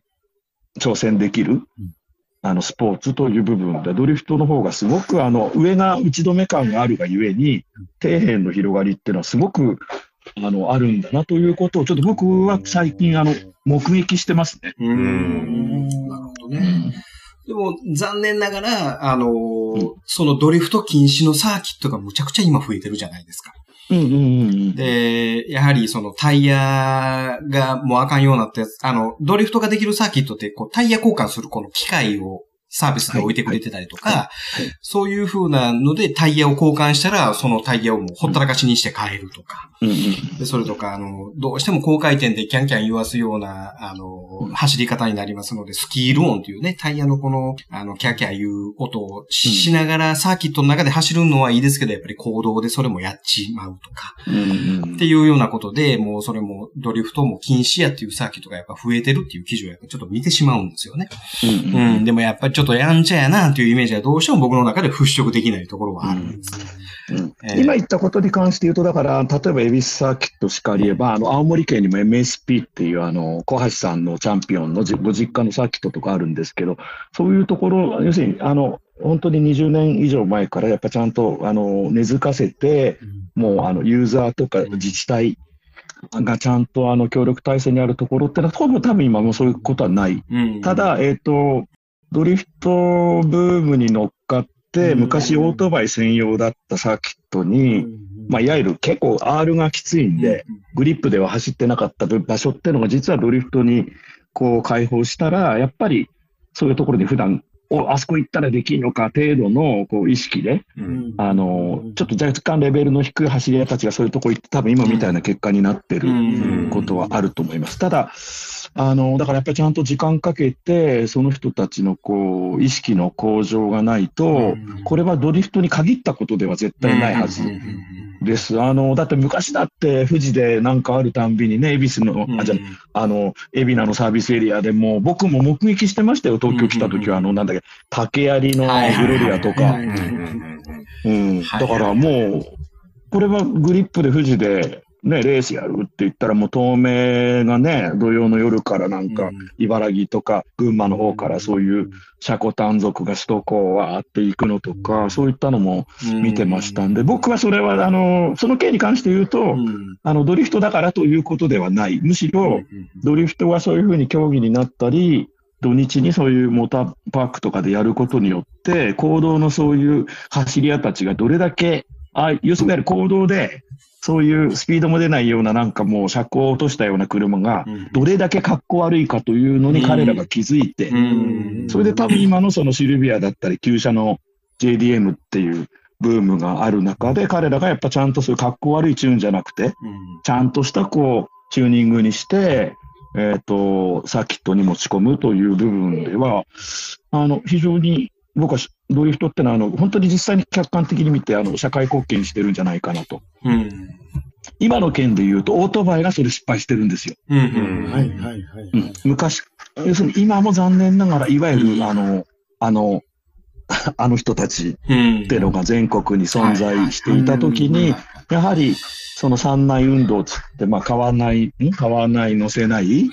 挑戦できる、あの、スポーツという部分で、ドリフトの方がすごく、あの、上が打ち止め感があるがゆえに、底辺の広がりっていうのはすごく、あの、あるんだなということを、ちょっと僕は最近、あの、目撃してますね。うん。なるほどね。でも、残念ながら、あのーそのドリフト禁止のサーキットがむちゃくちゃ今増えてるじゃないですか。うんうんうんうん。で、やはりそのタイヤがもうあかんようになったやつ、あの、ドリフトができるサーキットって、こう、タイヤ交換するこの機械をサービスで置いてくれてたりとか、そういう風なのでタイヤを交換したら、そのタイヤをもうほったらかしにして買えるとか、で、それとか、あの、どうしても高回転でキャンキャン言わすような、あの、走り方になりますので、スキール音というね、タイヤのこの、あの、キャーキャーいう音をし,、うんながらサーキットの中で走るのはいいですけど、やっぱり行動でそれもやっちまうとか、っていうようなことで、もうそれもドリフトも禁止やっていうサーキットがやっぱ増えてるっていう記事をやっぱちょっと見てしまうんですよね。うん。でもやっぱりちょっとやんちゃやなっていうイメージはどうしても僕の中で払拭できないところはあるんですね。うんええ今言ったことに関して言うと、だから、例えば、恵比寿サーキットしかり言えば、あの、青森県にも MSP っていう、あの、小橋さんのチャンピオンのじご実家のサーキットとかあるんですけど、そういうところ、要するに、あの、本当に20年以上前から、やっぱちゃんと、あの、根付かせて、もう、あの、ユーザーとか自治体がちゃんと、あの、協力体制にあるところってのは、ほぼ多分今もそういうことはない。うん。ただ、えっ、と、ドリフトブームに乗っかって、うん。昔オートバイ専用だったサーキットに、まあ、いわゆる結構 R がきついんで、グリップでは走ってなかった場所っていうのが実はドリフトにこう開放したら、やっぱりそういうところに普段、お、あそこ行ったらできるのか程度のこう意識で、うん。あの、ちょっと若干レベルの低い走り屋たちがそういうとこ行って多分今みたいな結果になってるうん。ことはあると思います。ただ、あの、だからやっぱりちゃんと時間かけて、その人たちのこう、意識の向上がないと、これはドリフトに限ったことでは絶対ないはずです。あの、だって昔だって富士でなんかあるたんびにね、恵比寿の、うん。あ、じゃああの、海老名のサービスエリアでも、僕も目撃してましたよ、東京来た時は、あの、なんだっけ、竹槍のグロリアとか。うんだからもう、これはグリップで富士で、ね、レースやるって言ったら、もう東名がね、土曜の夜からなんか、茨城とか群馬の方からそういう車庫単族が首都高わーって行くのとか、そういったのも見てましたんで、僕はそれは、あの、その件に関して言うと、うん。あの、ドリフトだからということではない。むしろ、ドリフトがそういうふうに競技になったり、土日にそういうモーターパークとかでやることによって、行動のそういう走り屋たちがどれだけ、あ要するに行動で、そういうスピードも出ないようななんかもう車高を落としたような車が、どれだけ格好悪いかというのに彼らが気づいて、うん。それで多分今のそのシルビアだったり、旧車の JDM っていうブームがある中で、彼らがやっぱちゃんとそういう格好悪いチューンじゃなくて、ちゃんとしたこう、チューニングにして、えっ、と、サーキットに持ち込むという部分では、あの、非常に僕はしドリフトってのは、あの、本当に実際に客観的に見て、あの、社会貢献してるんじゃないかなと。うん今の件で言うと、オートバイがそれ失敗してるんですよ。うんうんはいはいはい。うん、昔、要するに今も残念ながら、いわゆる、うんあの、あの、あの人たちうんっていうのが全国に存在していたときに、やはり、その三内運動つって、まあ、買わない、ん買わない、乗せない、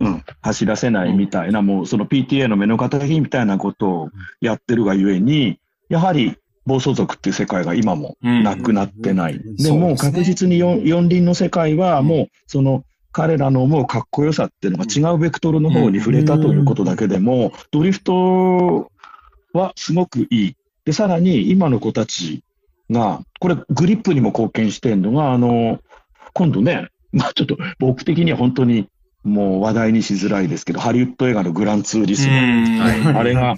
うん、走らせないみたいな、もうその PTA の目の敵みたいなことをやってるがゆえに、やはり暴走族っていう世界が今もなくなってない。でもうそうですね。確実に四四輪の世界はもうその彼らの思うかっこよさっていうのが違うベクトルの方に触れたということだけでも、ドリフトはすごくいい。で、さらに今の子たちが、これグリップにも貢献してるのが、あの、今度ね、まあちょっと僕的には本当にもう話題にしづらいですけど、ハリウッド映画のグランツーリスモ。はいあれが、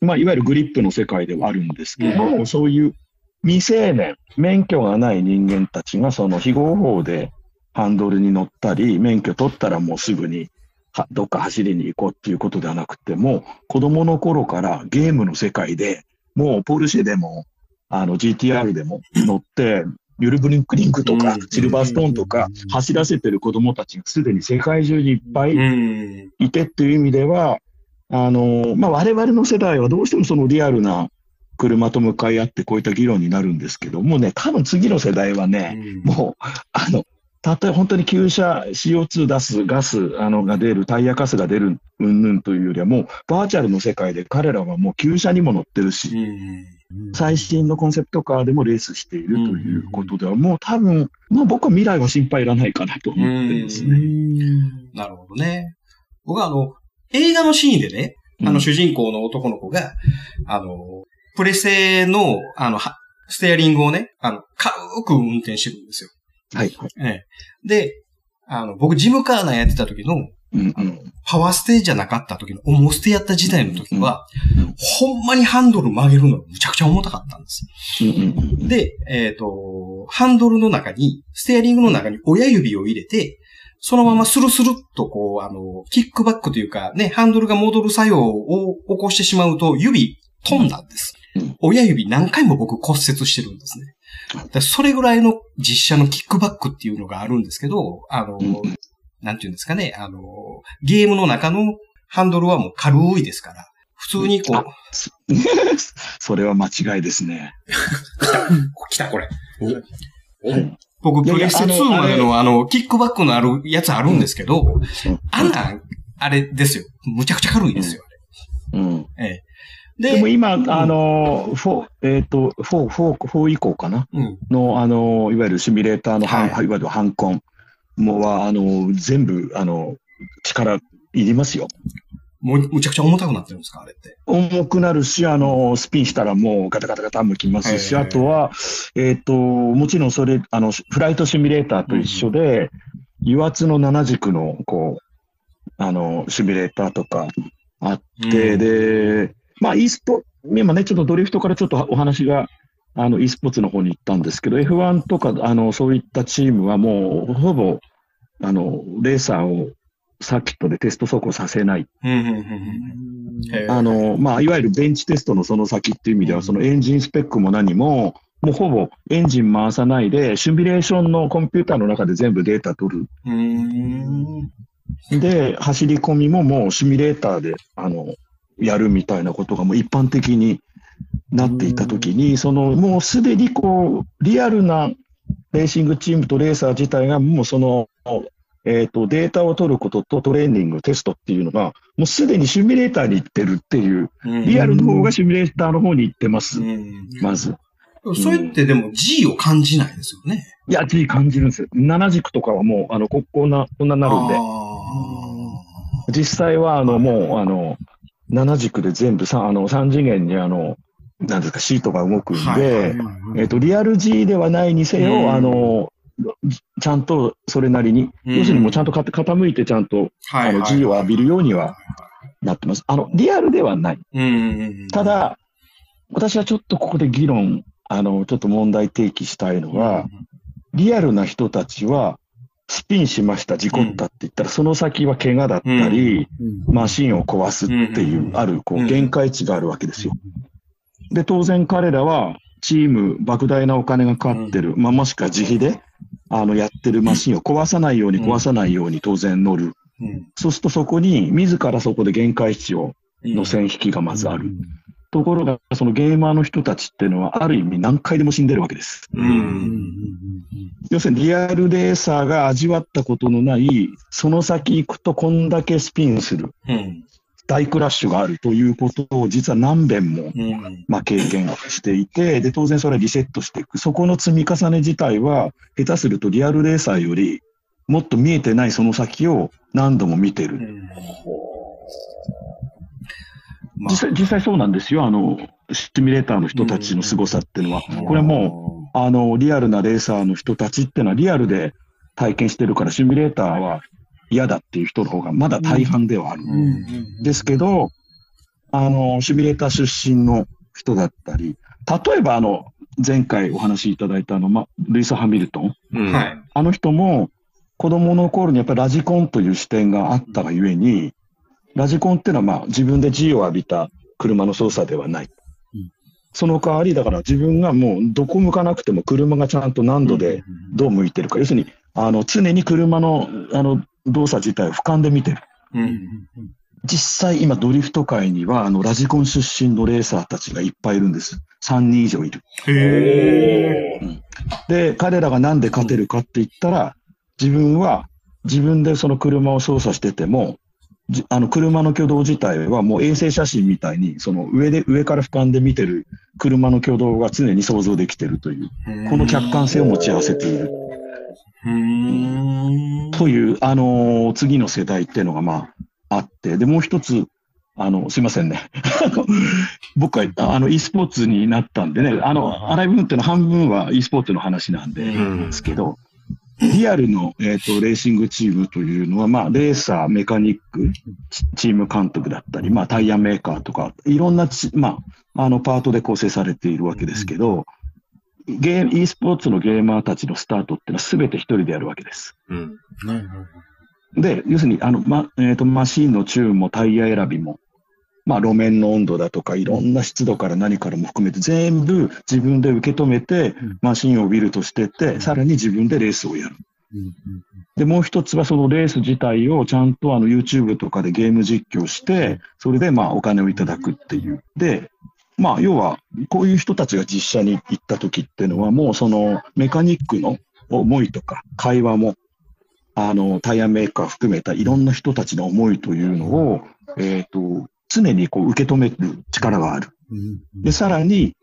まあ、いわゆるグリップの世界ではあるんですけど、そういう未成年、免許がない人間たちがその非合法でハンドルに乗ったり、免許取ったらもうすぐにはどっか走りに行こうっていうことではなくても、子供の頃からゲームの世界でもうポルシェでも、あの GTR でも乗って、ユルブリンクリンクとかうん。シルバーストーンとか走らせてる子供たちがすでに世界中にいっぱいうん。いてっていう意味では、あの、まあ、我々の世代はどうしてもそのリアルな車と向かい合ってこういった議論になるんですけど、もうね、多分次の世代はね、もう、あの、たとえ本当に旧車 CO2 出す、ガス、あの、が出る、タイヤカスが出る、うんぬんというよりはもう、バーチャルの世界で彼らはもう旧車にも乗ってるし、最新のコンセプトカーでもレースしているということでは、もう多分、まあ僕は未来は心配いらないかなと思ってますね。なるほどね。僕はあの、映画のシーンでね、あのうん主人公の男の子が、あの、プレステの、あの、はステアリングをね、あの、軽く運転してるんですよ。はい。ええ。で、あの、僕、ジムカーナーやってた時の、うんあの、パワーステじゃなかった時の、重ステやった時代の時は、うんほんまにハンドル曲げるのがむちゃくちゃ重たかったんです。うんうんうんで、えっ、と、ハンドルの中に、ステアリングの中に親指を入れて、そのままスルスルっとこう、あの、キックバックというか、ね、ハンドルが戻る作用を起こしてしまうと、指飛んだんですうん。親指何回も僕骨折してるんですね。それぐらいの実写のキックバックっていうのがあるんですけど、あの、うんなんていうんですかね、あの、ゲームの中のハンドルはもう軽いですから、普通にこう、それは間違いですね。来た、これ。僕、プレステ2までのあの、キックバックのあるやつあるんですけど、あんなん、あれですよ。むちゃくちゃ軽いですよ。うん。ええ。でも今、あの、4、えっ、と、4、4、4以降かな？うん。の、あの、いわゆるシミュレーターの、はいい、わゆるハンコンもは、あの、全部、あの、力いりますよ。もう、むちゃくちゃ重たくなってるんですかあれって？重くなるし、あの、スピンしたらもうガタガタガタ向きますし、あとは、えっ、と、もちろんそれ、あの、フライトシミュレーターと一緒で、油圧の7軸の、こう、あの、シミュレーターとかあって、うんで、まあ、e スポ、今ね、ちょっとドリフトからちょっとお話が、あの、e スポーツの方に行ったんですけど、F1 とか、あの、そういったチームはもう、ほぼ、あの、レーサーをサーキットでテスト走行させない。うん、うん、うん。へえあ、の、まあ、いわゆるベンチテストのその先っていう意味では、そのエンジンスペックも何も、もうほぼエンジン回さないで、シミュレーションのコンピューターの中で全部データ取る。うーん。で、走り込みももうシミュレーターで、あの、やるみたいなことがもう一般的になっていたときに、その、もうすでにこう、リアルなレーシングチームとレーサー自体がもうその、えっ、と、データを取ることとトレーニング、テストっていうのが、もうすでにシミュレーターに行ってるっていう、リアルの方がシミュレーターの方に行ってますう。ん。まず。それってでも G を感じないですよね？いや、G 感じるんですよ。7軸とかはもう、あの、ここんな、こんなになるんで。あ実際は、あの、もう、あの、7軸で全部さ、あの、3次元に、あの、なんですか、シートが動くんで、リアル G ではないにせよ、うん。あの、ちゃんとそれなりに、うん。要するにもうちゃんと傾傾いてちゃんと、あの、G を浴びるようにはなってます。あの、リアルではない。ただ、私はちょっとここで議論、あの、ちょっと問題提起したいのは、リアルな人たちは、スピンしました、事故ったって言ったら、その先は怪我だったり、マシンを壊すっていうう、ん。ある、こう、うん。限界値があるわけですよ。で、当然彼らは、チーム、莫大なお金がかかってる、まあ、もしくは自費で、あの、やってるマシンを壊さないように、うん壊さないように当然乗る。うんそうするとそこに、自らそこで限界値を、の線引きがまずある。ところが、そのゲーマーの人たちっていうのは、ある意味何回でも死んでるわけです。う。うんん要するにリアルレーサーが味わったことのない、その先行くとこんだけスピンする、うん。大クラッシュがあるということを実は何遍も、うん。まあ、経験していて、で、当然それはリセットしていく。そこの積み重ね自体は、下手するとリアルレーサーより、もっと見えてないその先を何度も見てる。まあ実際、実際そうなんですよ。あの、シミュレーターの人たちの凄さっていうのは。これはもう、あの、リアルなレーサーの人たちっていうのはリアルで体験してるから、シミュレーターは嫌だっていう人の方がまだ大半ではある。ですけど、あの、シミュレーター出身の人だったり、例えばあの、前回お話しいただいたあの、ま、ルイス・ハミルトン。うん。はい。あの人も、子供の頃にやっぱりラジコンという視点があったがゆえに、ラジコンっていうのはまあ自分で G を浴びた車の操作ではない。その代わり、だから自分がもうどこ向かなくても車がちゃんと何度でどう向いてるか。要するに、あの、常に車の、あの、動作自体を俯瞰で見てる。うん。実際今ドリフト界には、あの、ラジコン出身のレーサーたちがいっぱいいるんです。3人以上いる。へえ。で、彼らがなんで勝てるかって言ったら、自分は自分でその車を操作してても、じあの車の挙動自体はもう衛星写真みたいに、その上で、上から俯瞰で見てる車の挙動が常に想像できてるという、この客観性を持ち合わせている。という、あのー次の世代っていうのがまああって、で、もう一つ、あの、すいませんね。僕は、あの、e スポーツになったんでね、あの、荒い部分っていうのは半分は e スポーツの話なんで、うん。ですけど、リアルの、えっとレーシングチームというのは、まあ、レーサー、メカニック、チチーム監督だったり、まあ、タイヤメーカーとか、いろんなち、まあ、あの、パートで構成されているわけですけど、ゲー e スポーツのゲーマーたちのスタートっていうのは全て一人でやるわけです。うん。で、要するに、あの、ま、えっ、と、マシンのチューンもタイヤ選びも、まあ、路面の温度だとか、いろんな湿度から何からも含めて、全部自分で受け止めて、マシンをビルとしてって、さらに自分でレースをやる。で、もう一つはそのレース自体をちゃんとあの YouTube とかでゲーム実況して、それでまあお金をいただくっていう。で、まあ要は、こういう人たちが実写に行った時っていうのはもうそのメカニックの思いとか会話も、あの、タイヤメーカー含めたいろんな人たちの思いというのを、えっ、と、常にこう受け止める力がある。で、さらに、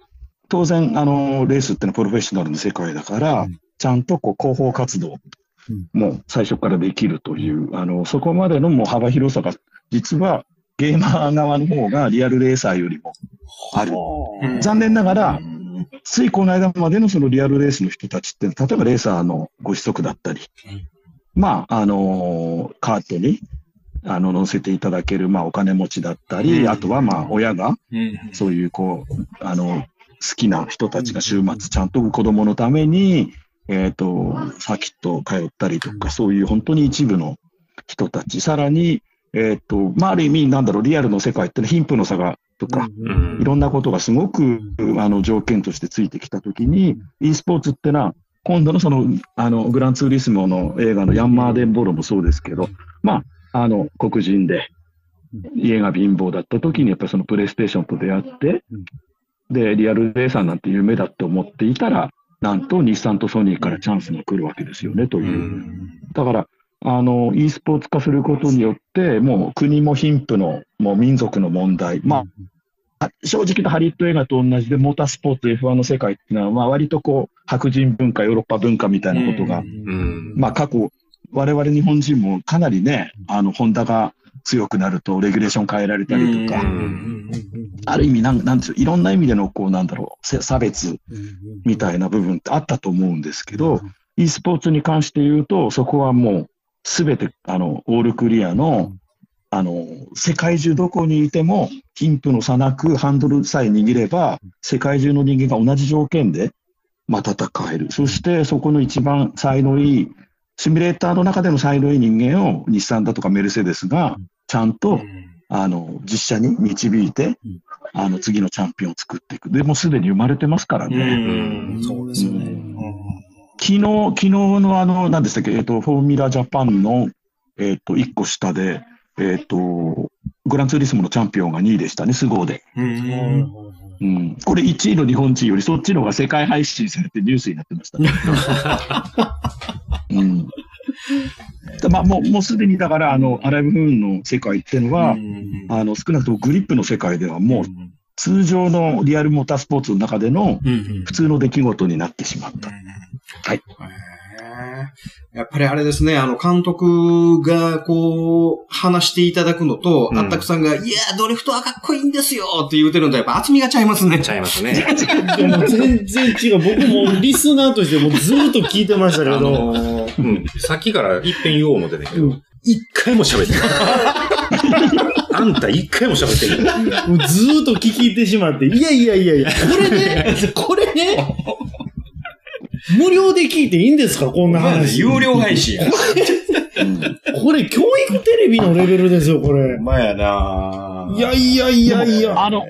当然、あの、レースってのはプロフェッショナルの世界だから、ちゃんとこう広報活動も最初からできるという、あの、そこまでのもう幅広さが、実はゲーマー側の方がリアルレーサーよりもある。残念ながら、ついこの間までのそのリアルレースの人たちって、例えばレーサーのご子息だったり、まあ、あのーカートに、あの、乗せていただける、まあ、お金持ちだったり、あとは、まあ、親が、うん。そういう、こう、あの、好きな人たちが週末ちゃんと子供のために、えっ、と、サーキット通ったりとか、そういう本当に一部の人たち、さらに、えっ、と、まあ、ある意味、なんだろう、リアルの世界ってのは貧富の差が、とか、うんいろんなことがすごく、あの、条件としてついてきたときに、e スポーツってのは、今度のその、あの、グランツーリスモの映画のヤンマーデンボロもそうですけど、まあ、あの、黒人で、家が貧乏だった時に、やっぱりそのプレイステーションと出会って、で、リアルレーサーなんて夢だって思っていたら、なんと日産とソニーからチャンスが来るわけですよね、という。だから、あの、e スポーツ化することによって、もう国も貧富の、もう民族の問題、まあ、あ正直とハリウッド映画と同じで、モータースポーツ F1 の世界っていうのは、まあ割とこう、白人文化、ヨーロッパ文化みたいなことが、うん。まあ過去、我々日本人もかなりね、あの、ホンダが強くなるとレギュレーション変えられたりとか、うん。ある意味なん、なんでしょう、いろんな意味での、こう、なんだろう、せ差別みたいな部分ってあったと思うんですけど、e スポーツに関して言うと、そこはもう、すべて、あの、オールクリアの、あの、世界中どこにいても、貧富の差なくハンドルさえ握れば、世界中の人間が同じ条件で、まあ、戦える。そして、そこの一番才能いい、シミュレーターの中での才能いい人間を日産だとかメルセデスが、ちゃんと、あの、実写に導いて、あの、次のチャンピオンを作っていく。でもうすでに生まれてますからね。うん。そうですよね。昨日、昨日のあの、何でしたっけ、えっと、フォーミュラジャパンの、えっ、と、1個下で、えっ、と、グランツーリスモのチャンピオンが2位でしたね、スゴーで。うん。うん。これ1位の日本人よりそっちの方が世界配信されてニュースになってましたね。うん。でまあ、もう、もうすでにだから、あの、アライブフーンの世界っていうのは、あの、少なくともグリップの世界ではもう、通常のリアルモータースポーツの中でのうん。普通の出来事になってしまった。はい。やっぱりあれですね、あの、監督が、こう、話していただくのと、うんあったくさんが、いや、ドリフトはかっこいいんですよって言うてるのと、やっぱ厚みがちゃいますね。ちゃいますね。でも全然違う。僕もリスナーとしてもずっと聞いてましたけあど、のーうん。さっきから一遍言おう思ってたけどうん、一回も喋ってない。あんた一回も喋ってない。もうずーっと聞き入ってしまって、いやいやいやいや、これね、これね、無料で聞いていいんですか？こんな話。有料配信や。これ教育テレビのレベルですよ、これ。まやないやいやいやいや。あの、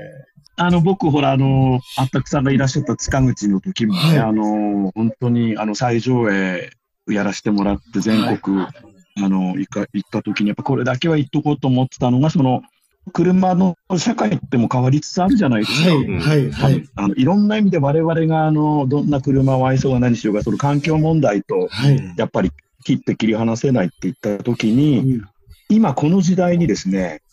あの、僕、ほら、あの、あったくさんがいらっしゃった塚口の時もね、はいあの、本当に、あの、最上映やらせてもらって、全国、あの、行か、行った時に、やっぱこれだけは言っとこうと思ってたのが、その、車の社会っても変わりつつあるじゃないですか。はい、はい、はい。あのいろんな意味で我々があのどんな車を愛そうが何しようがその環境問題とはい。やっぱり切って切り離せないって言った時に、うん今この時代にですね、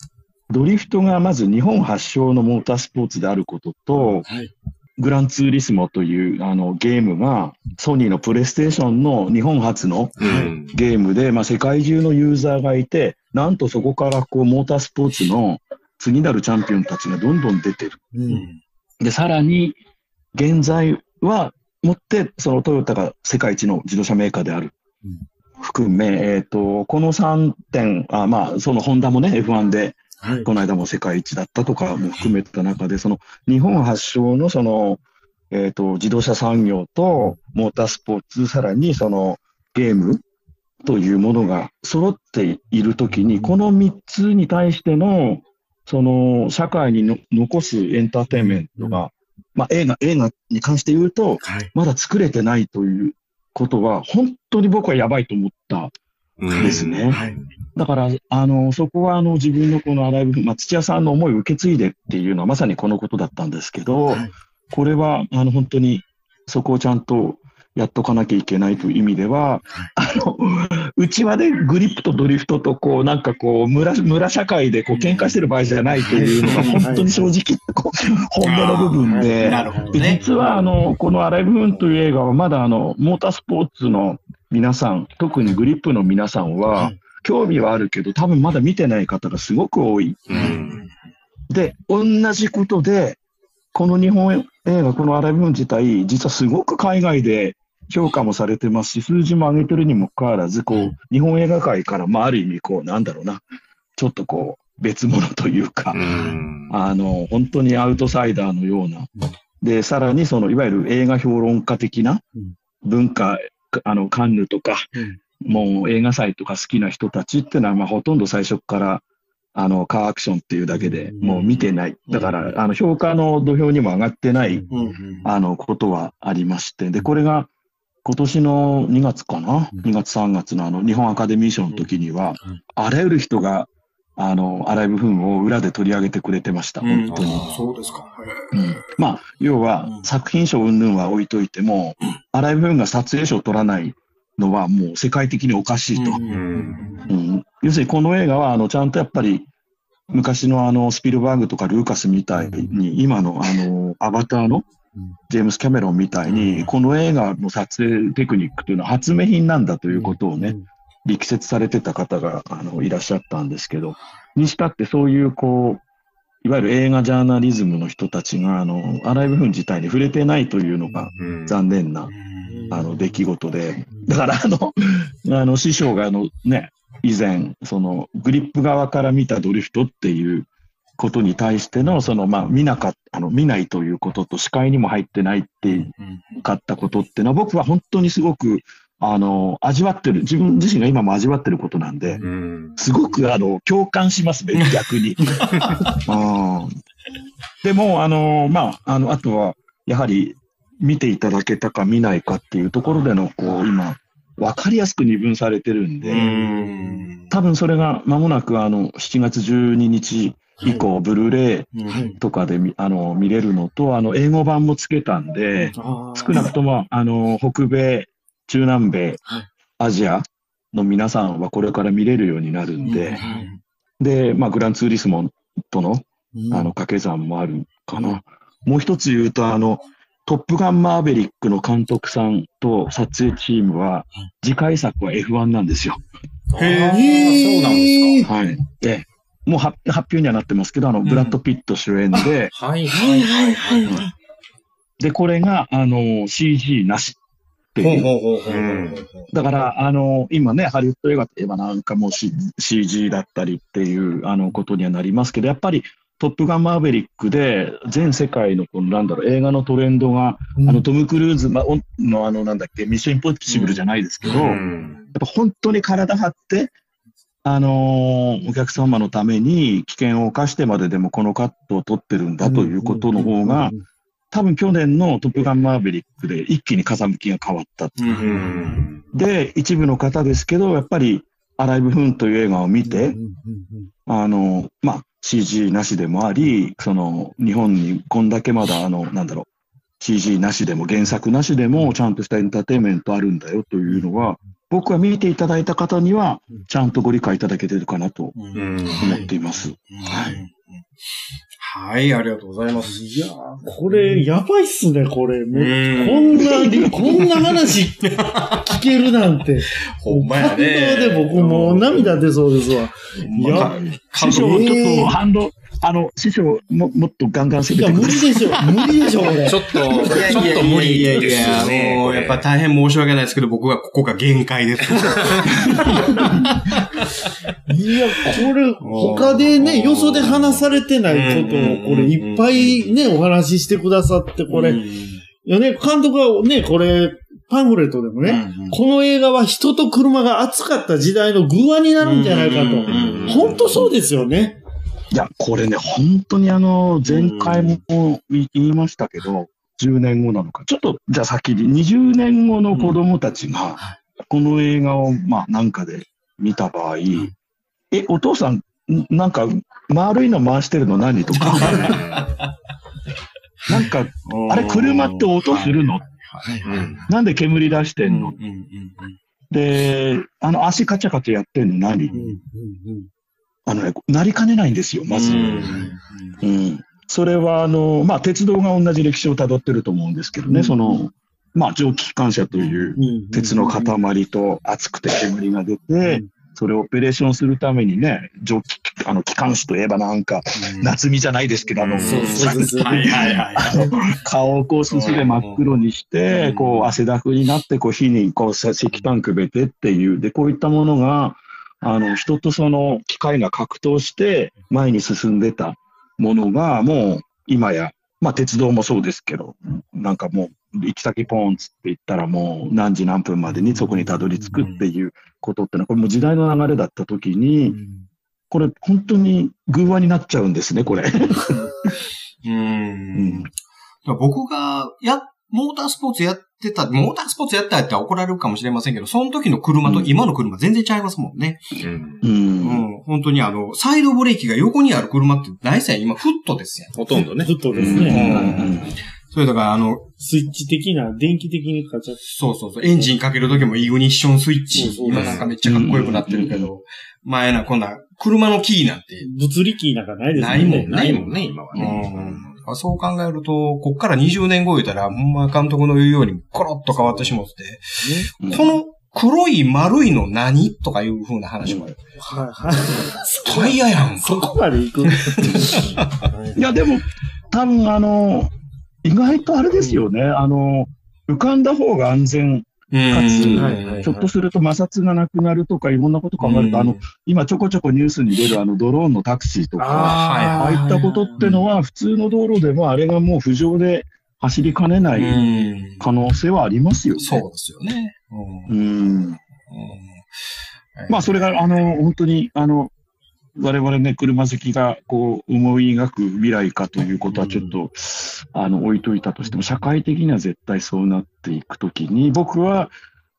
ドリフトがまず日本発祥のモータースポーツであることと、はいグランツーリスモというあのゲームがソニーのプレイステーションの日本初のうん。ゲームで、まあ、世界中のユーザーがいて、なんとそこからこうモータースポーツの次なるチャンピオンたちがどんどん出てる。うんで、さらに、現在は、もって、そのトヨタが世界一の自動車メーカーである。うん含め、えっ、と、この3点、あまあ、そのホンダもね、F1 で、はい。この間も世界一だったとかも含めた中で、その日本発祥のその、えっ、と、自動車産業とモータースポーツ、さらにそのゲームというものが揃っているときに、この3つに対しての、その社会にの残すエンターテインメントが、まあ映画、映画に関して言うと、はい。まだ作れてないということは、本当に僕はやばいと思ったうんですね。はい。だから、あの、そこは、あの、自分のこのアライブ、まあ、土屋さんの思いを受け継いでっていうのはまさにこのことだったんですけど、はいこれは、あの、本当に、そこをちゃんとやっとかなきゃいけないという意味では、あの、うちわでグリップとドリフトと、こう、なんかこう、村、村社会でこう、喧嘩してる場合じゃないというのが、はい本当に正直、こう、本音の部分で、なるほどでね。実はあのこの「アライブ・フーン」という映画はまだあのモータースポーツの皆さん特にグリップの皆さんは、はい興味はあるけど多分まだ見てない方がすごく多い。うん。で同じことでこの日本映画この「アライブ・フーン」自体実はすごく海外で評価もされてますし数字も上げてるにもかかわらずこう日本映画界から、まあ、ある意味こうなんだろうなちょっとこう別物というか、うん。あの、本当にアウトサイダーのような。で、さらにその、いわゆる映画評論家的なうん文化、あの、カンヌとか、もう映画祭とか好きな人たちっていうのは、まあ、ほとんど最初から、あの、カーアクションっていうだけでうんもう見てない。だから、あの、評価の土俵にも上がってない、うんあの、ことはありまして。で、これが、今年の2月かな、うん ?2 月3月のあの、日本アカデミー賞の時には、あらゆる人が、あの、アライブフーンを裏で取り上げてくれてました。本当に。そうですか。うんまあ、要はうん作品賞云々は置いといても、アライブフーンが撮影賞を取らないのはもう世界的におかしいと。うん。うん要するにこの映画はあのちゃんとやっぱり昔のあのスピルバーグとかルーカスみたいに今のあのアバターのうんジェームス・キャメロンみたいにこの映画の撮影テクニックというのは発明品なんだということをね、力説されてた方があのいらっしゃったんですけど、にしたってそういうこう、いわゆる映画ジャーナリズムの人たちが、あの、アライブフン自体に触れてないというのがうん。残念な、あの、出来事で、だからあの、あの、師匠があの、ね、以前、その、グリップ側から見たドリフトっていうことに対しての、その、まあ、見なかっあの、見ないということと視界にも入ってないってかったことっていうのは、僕は本当にすごく、あの、味わってる、自分自身が今も味わってることなんで、うん。すごくあの共感しますね、逆に。うんでも、あの、まあ、あの、あとは、やはり、見ていただけたか見ないかっていうところでの、こう、今、わかりやすく二分されてるんで、うん。多分それが間もなくあの、7月12日以降、ブルーレイはい。とかで見あの見れるのと、あの、英語版もつけたんで、少なくとも、あの、北米、中南米はい、アジアの皆さんはこれから見れるようになるんで、で、まあ、グランツーリスモとの、うんあの、掛け算もあるかな。もう一つ言うと、あの、トップガンマーベリックの監督さんと撮影チームは、次回作は F1 なんですよ。へあーそうなんですか。はい。で、もう発発表にはなってますけど、あの、ブラッド・ピット主演で、はいはいはいはい。で、これが、あの、CG なしっていう。ほうほうほううんだから、あの、今ね、ハリウッド映画といえばなんかもう、C、CG だったりっていう、あの、ことにはなりますけど、やっぱり、トップガンマーベリックで、全世界の、この、なんだろう、映画のトレンドが、あの、トム・クルーズまおの、あの、なんだっけ、ミッション・インポッシブルじゃないですけど、うやっん。ぱ本当に体張って、あのーお客様のために危険を冒してまででもこのカットを取ってるんだということの方が、多分去年のトップガンマーベリックで一気に風向きが変わった。うん。で、一部の方ですけど、やっぱり、アライブ・フンという映画を見て、あの、まあ、CG なしでもあり、その、日本にこんだけまだ、あの、なんだろう、CG なしでも原作なしでも、ちゃんとしたエンターテインメントあるんだよというのは、僕は見ていただいた方には、ちゃんとご理解いただけてるかなとうん。思っています。はい。はい、ありがとうございます。いやー、これ、やばいっすね、これ。こんなり、こんな話聞けるなんて。ほんまやね。で僕もう涙出そうですわ。いや師匠、えーちょっと反応、あの、師匠、ももっとガンガン攻いや、無めてください。理でしょ。無理でしょ、これち。ょっと、ちょっと無理ですよね。もう、やっぱ大変申し訳ないですけど、僕はここが限界です。いや、これ、他でね、よそで話されてないことを、これ、いっぱいね、お話ししてくださって、これ。うんいやね、監督はね、これ、パンフレットでもね、うんこの映画は人と車が熱かった時代の偶話になるんじゃないかと。うん本当そうですよね。いや、これね、本当にあの、前回も言いましたけど、10年後なのか。ちょっと、じゃあ先に、20年後の子供たちが、この映画を、まあ、なんかで見た場合、え、お父さん、んなんか、丸いの回してるの何とか、なんか、あれ、車って音するの？うん。なんで煙出してんの？で、あの、足カチャカチャやってんの何？あのね、なりかねないんですよ、まず。うん。うん。それは、あの、まあ、鉄道が同じ歴史をたどってると思うんですけどね、うん。その、まあ、蒸気機関車という鉄の塊と熱くて煙が出て、それをオペレーションするためにね、蒸気、あの、機関士といえばなんか、夏見じゃないですけど。顔をこうすすで真っ黒にしてう、ん。こう汗だくになって、こう火にこう石炭くべてっていう、で、こういったものが、あの、人とその機械が格闘して前に進んでたものが、もう今や、まあ鉄道もそうですけど、なんかもう行き先ポーンつって言ったらもう何時何分までにそこにたどり着くっていうことってのは、これもう時代の流れだった時に、これ本当に偶話になっちゃうんですね、これ。うん。僕が、や、モータースポーツやってた、モータースポーツやったって怒られるかもしれませんけど、その時の車と今の車全然違いますもんね。うん。う。うんん。本当にあの、サイドブレーキが横にある車ってないせん、今フットですやん。ほとんどね。ずっとですうんね。それだからあの、スイッチ的な、電気的にカチャッそうそうそう、エンジンかける時もイグニッションスイッチ。そうそう今なんかめっちゃかっこよくなってるけど、前な、こんな、車のキーなんて、物理キーなんかないですないもんねないもんね、今はうね。ん。そう考えると、こっから20年後言ったら、ま監督の言うように、コロッと変わってしまって、うんこの黒い丸いの何とかいう風な話もある。はいはい。タイヤやんそこまで行く。いや、でも、多分あの、意外とあれですよね。あの、浮かんだ方が安全、うん。かつはいはいひょっとすると摩擦がなくなるとか、いろんなこと考えると、あの、今ちょこちょこニュースに出るあのドローンのタクシーとか、ああいったことってのは、普通の道路でもあれがもう浮上で走りかねなういん。可能性はありますよね。そうですよね。うんうん。まあ、それが、あの、本当に、あの、我々ね、車好きが、こう、思い描く未来かということはちょっと、あの、置いといたとしても、社会的には絶対そうなっていくときに、僕は、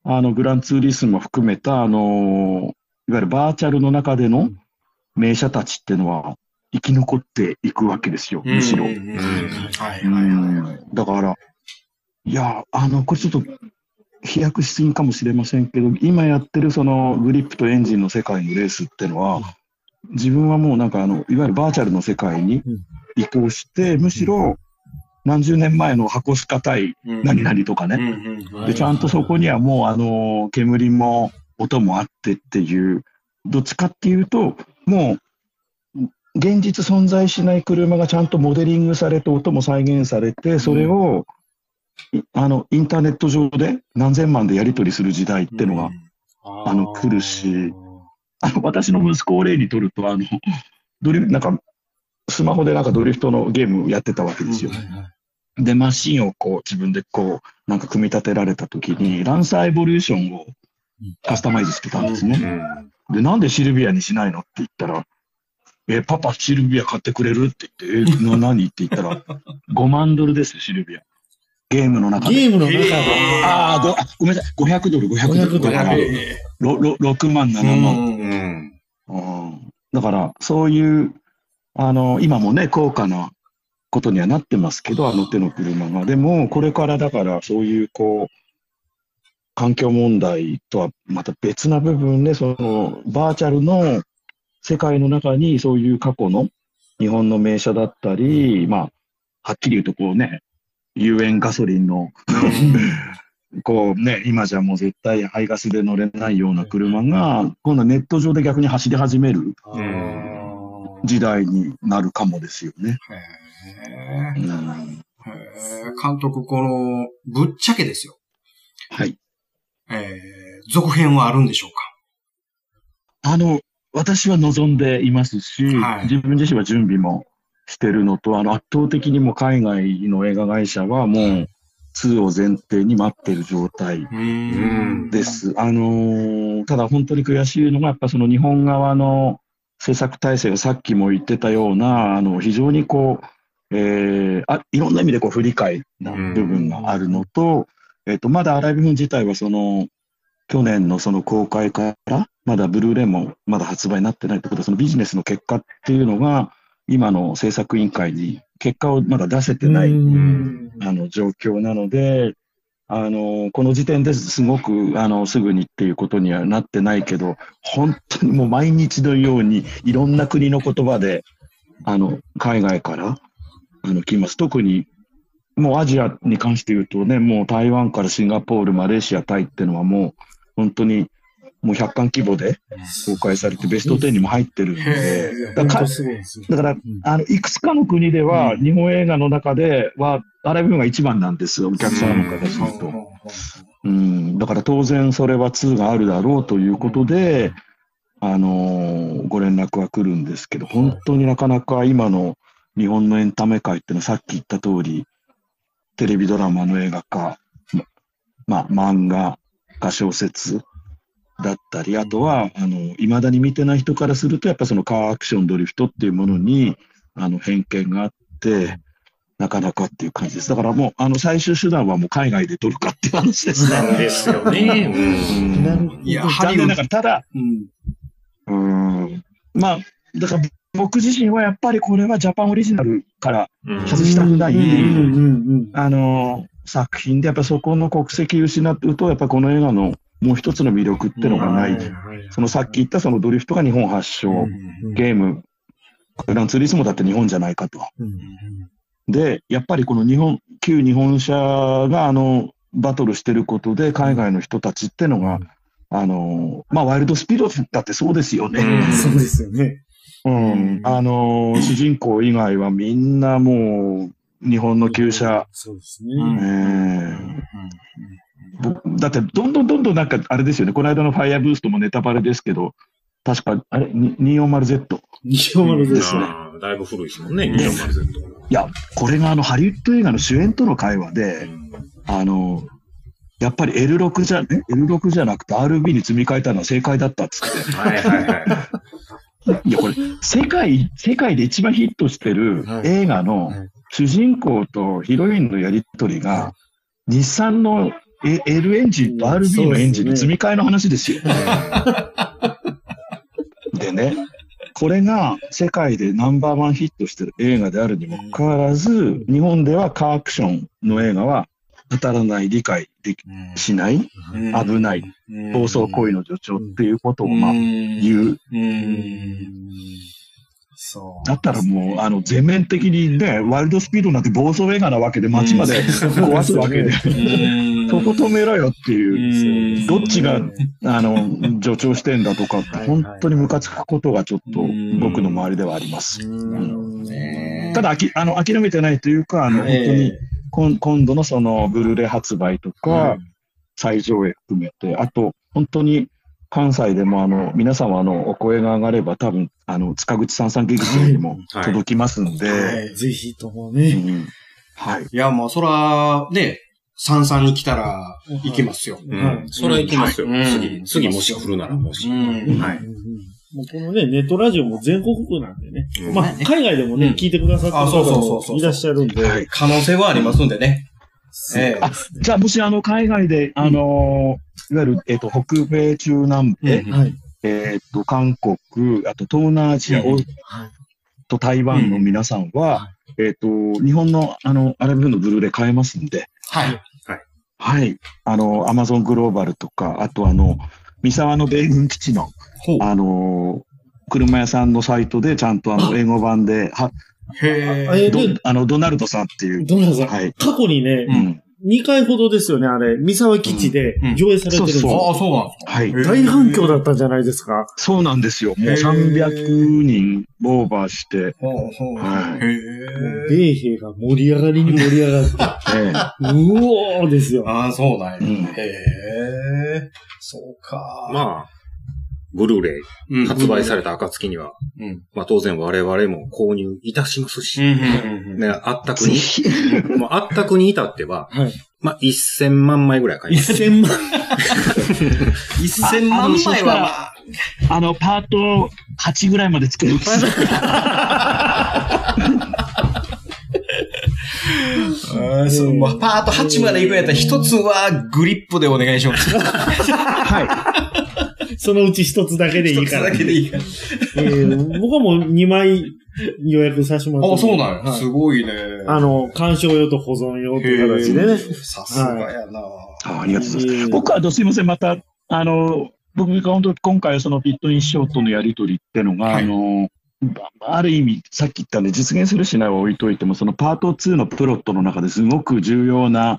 あの、グランツーリスモ含めた、あの、いわゆるバーチャルの中での名車たちっていうのは生き残っていくわけですよ、むしろ。うん。うん。うんはいはい。うはい。ん。だから、いや、あの、これちょっと飛躍しすぎかもしれませんけど、今やってるそのグリップとエンジンの世界のレースっていうのは、自分はもうなんかあの、いわゆるバーチャルの世界に移行して、むしろ何十年前の箱スカ対何々とかね、うんうんで、ちゃんとそこにはもうあの、煙も音もあってっていう、どっちかっていうと、もう、現実存在しない車がちゃんとモデリングされて、音も再現されて、それを、いあの、インターネット上で何千万でやり取りする時代っていうのが、あの来るしあの、私の息子を例にとると、あの、ドリフ、なんか、スマホでなんかドリフトのゲームをやってたわけですよ。で、マシンをこう自分でこう、なんか組み立てられた時に、ランサーエボリューションをカスタマイズしてたんですね。で、なんでシルビアにしないのって言ったら、え、パパシルビア買ってくれる？って言って、え、な、何？って言ったら、5万ドルですよ、シルビア。ゲームの中で。ゲームの中で。ああごめんなさい、500ドル、500ドル。500ドルだから、ろろ6万、7万。うん。うんだから、そういう、あの、今もね、高価なことにはなってますけど、あの手の車が。でも、これからだから、そういう、こう、環境問題とはまた別な部分で、その、バーチャルの世界の中に、そういう過去の日本の名車だったり、まあ、はっきり言うと、こうね、有塩ガソリンの、こうね、今じゃもう絶対排ガスで乗れないような車が、今度はネット上で逆に走り始める時代になるかもですよね。へー。うん。監督、この、ぶっちゃけですよ。はい。えー、続編はあるんでしょうか？あの、私は望んでいますし、はい。自分自身は準備もしてるのと、あの、圧倒的にもう海外の映画会社はもう、2を前提に待ってる状態です。あのーただ本当に悔しいのが、やっぱその日本側の制作体制がさっきも言ってたような、あの、非常にこう、えーあ、いろんな意味でこう不理解な部分があるのと、えっ、と、まだアライブフン自体はその、去年のその公開から、まだブルーレイもまだ発売になってないってことで、そのビジネスの結果っていうのが、今の制作委員会に結果をまだ出せてないうんあの状況なので、あのこの時点ですごくあのすぐにっていうことにはなってないけど、本当にもう毎日のようにいろんな国の言葉であの海外からあの来ます。特にもうアジアに関して言うとね、もう台湾からシンガポール、マレーシア、タイっていうのはもう本当にもう100巻規模で公開されてベスト10にも入ってるんへで、だから。だから、あの、いくつかの国では、日本映画の中では、アライブフンが一番なんですよ、お客様の方すると。うん、だから当然それは2があるだろうということで、あのーご連絡は来るんですけど、本当になかなか今の日本のエンタメ界っていうのはさっき言った通り、テレビドラマの映画化、ま、まあ、漫画か小説だったり、あとは、あの、未だに見てない人からすると、やっぱそのカーアクションドリフトっていうものに、あの、偏見があって、なかなかっていう感じです。だからもう、あの、最終手段はもう海外で撮るかっていう話です。ね。ですよね。うん。残念ながら、ただ、うん。うん、まあ、だから僕自身はやっぱりこれはジャパンオリジナルからうん。外したくない、うん。うん。うん。あの、作品で、やっぱそこの国籍失うと、やっぱこの映画のもう一つの魅力ってのがない。そのさっき言ったそのドリフトが日本発祥、うんゲーム、グランツーリスモだって日本じゃないかと。うんで、やっぱりこの日本、旧日本車があの、バトルしてることで、海外の人たちってのが、あの、まあ、ワイルドスピードだってそうですよね。うんそうですよね。うん。あの、主人公以外はみんなもう、日本の旧車、そうですうんね。だって、どんどんどんどんなんか、あれですよね、この間のファイアブーストもネタバレですけど、確か、あれ、に 240Z。西尾丸ですね。だいぶ古いですもんね、240Z。いや、これがあの、ハリウッド映画の主演との会話で、あの、やっぱり L6 じゃ、え ?L6 じゃなくて RB に積み替えたのは正解だったっつっはいはいはい。て。いや、これ、世界、世界で一番ヒットしてるはい映画のはい主人公とヒロインのやりとりが、日産のえ L エンジンと RB のエンジンの積み替えの話ですよ。でね、これが世界でナンバーワンヒットしてる映画であるにもかかわらず、日本ではカーアクションの映画は当たらない、理解できしない、危ない、暴走行為の助長っていうことをまあ言う。そう。だったらもう、あの、全面的にね、ワイルドスピードなんて暴走映画なわけで街まで壊すわけで、そこ止めろよっていう、どっちが、あの、助長してんだとかって、本当にムカつくことがちょっと僕の周りではあります。うん。ただ、あき、あの、諦めてないというか、あの、本当に、こん今度のその、ブルーレイ発売とか、再上映含めて、あと、本当に、関西でもあの、皆様あの、お声が上がれば多分、あの、塚口三三劇場にもはい。届きますんで、はい。ぜひともうね。ん。はい。いや、まあ、そら、ね、三々に来たら、行きますよ。うん。それは行きますよ。はい。次、次もし来るならもし。うん。はい。うん。うん。もうこのね、ネットラジオも全国区なん。でね。うん。まあ、海外でもね、うん。聞いてくださってる方もいらっしゃるん。で。はい。可能性はありますん。でね。ええ。あ、じゃあ、もしあの、海外で、あのーいわゆる、えっ、と、北米、中南米、うんはい。えっ、と、韓国、あと東南アジア、うんおと台湾の皆さんは、えっ、と、日本の、あの、アラブのブルーレイ買えますんで、はい。はい。あの、アマゾングローバルとか、あとあの、三沢の米軍基地の、ほう。あの、車屋さんのサイトでちゃんとあの、英語版で、は、へえ。どあの、ドナルドさんっていう、ドナルドさん、はい。過去にねう、ん。2回ほどですよね、あれ、三沢基地でうん上映されてるんですそうよ。ああ、そうなんですか。はい。大反響だったんじゃないですか。そうなんですよ。もうへー300人オーバーして、ほうほうはいへえ。米兵が盛り上がりに盛り上がって、ええうおーですよ。ああ、そうなんや。うんへえ。そうか。まあ、ブルーレイうん発売された暁には、うん。まあ当然我々も購入いたしますうし、ん。うん。ね、あったくに、もうあったくに至っては、はい。まあ1000万枚ぐらい買います。1000万。1000万枚はまあ、あの、パート8ぐらいまで作れます。あーそうまあパート8まで行くんやったら一つはグリップでお願いします。はい。そのうち一つだけでいいから。一つだけでいいから。えー僕はもう2枚予約させてもらってあ、そうなんや。はいすごいね。あの、鑑賞用と保存用という形でね。さすがやな。あありがとうございます。えー僕はあの、すいません、また、あの、僕が本当今回そのピットインショートのやりとりっていうのが、はいあの、ある意味、さっき言ったね、実現するしないは置いといても、そのパート2のプロットの中ですごく重要な。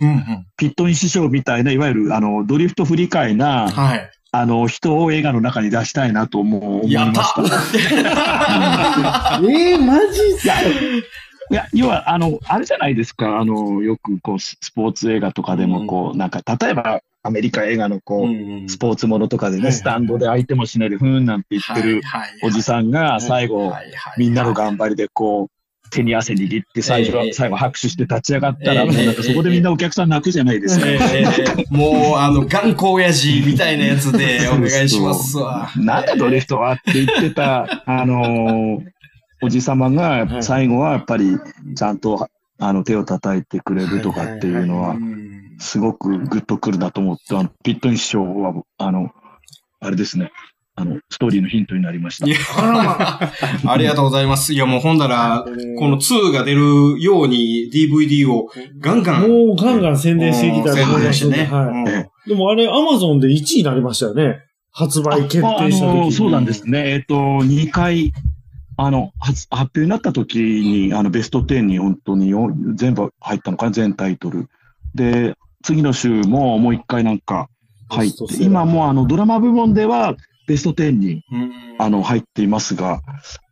ピットイン師匠みたいな、いわゆる、あの、ドリフト不理解な、はい。あの、人を映画の中に出したいなと思う思いました。えー、マジっすか？いや、要は、あの、あれじゃないですか、あの、よく、こう、ススポーツ映画とかでも、こう、なんか、例えば、アメリカ映画の、こう、スポーツものとかでね、スタンドで相手もしないで、ふーんなんて言ってるおじさんが、最後、みんなの頑張りで、こう、手に汗握って、最初はええ。最後拍手して立ち上がったら、ええ。もうなんかそこでみんなお客さん泣くじゃないですか。えーもう、あの、頑固親父みたいなやつで お願いしますわ。なんだドリフトはって言ってた、あのーおじさまが、最後はやっぱり、ちゃんと、あの、手を叩いてくれるとかっていうのはう、んすごくグッとくるなと思って、あの、ピットイン師匠は、あの、あれですね、あの、ストーリーのヒントになりましたい。や ありがとうございます。いや、もうほんだら、この2が出るように DVD をガンガン。もうガンガン宣伝していきたいと思いますね。はい。でもあれ、アマゾンで1位になりましたよね。発売決定した時に。ああのそうなんですね。えっ、と、2回、あの、発発表になった時に、あの、ベスト10に本当によ全部入ったのかな、全タイトル。で、次の週ももう一回なんか入って、今もうあの、ドラマ部門ではベスト10に、うん。あの、入っていますが、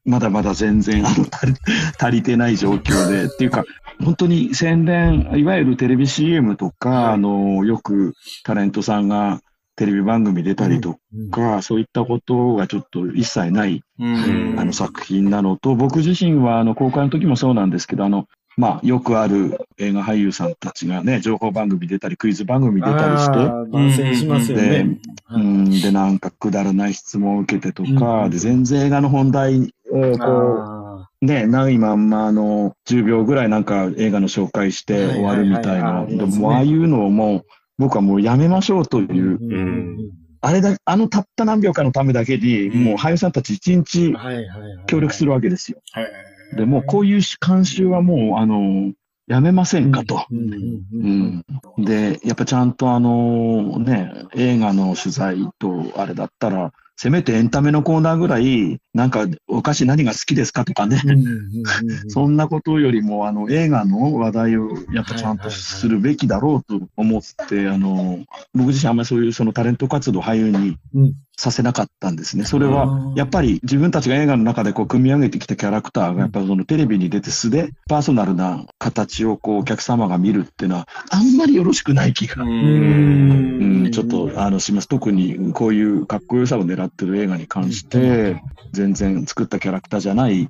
まだまだ全然、あの、足り足りてない状況で、っていうか、本当に宣伝、いわゆるテレビ CM とか、あの、よくタレントさんがテレビ番組出たりとか、そういったことがちょっと一切ない、うん。あの作品なのと、僕自身はあの公開の時もそうなんですけど、あの、まあ、よくある映画俳優さんたちがね、情報番組出たり、クイズ番組出たりして、あー番宣しますよでね。、うん、で、なんかくだらない質問を受けてとか、うんで、全然映画の本題をこあう、ね、ないまんま、あの、10秒ぐらいなんか映画の紹介して終わるみたいな。はいはいはいはいでも、ああいうのをもう、僕はもうやめましょうというーうんあれだ、あのたった何秒かのためだけに、うんもう俳優さんたち一日はいはいはい。協力するわけですよ。はい。で、もうこういう監修はもう、あの、やめませんかと。で、やっぱちゃんとあの、ね、映画の取材とあれだったら、せめてエンタメのコーナーぐらい、なんか、お菓子何が好きですかとかね。そんなことよりも、あの、映画の話題をやっぱちゃんとするべきだろうと思って、あの、僕自身あんまりそういうそのタレント活動を俳優にうんさせなかったんですね。それは、やっぱり自分たちが映画の中でこう組み上げてきたキャラクターが、やっぱりそのテレビに出て素で、パーソナルな形をこうお客様が見るっていうのは、あんまりよろしくない気が。う。うんんちょっと、あの、します。特に、こういうかっこよさを狙ってる映画に関して、全然作ったキャラクターじゃない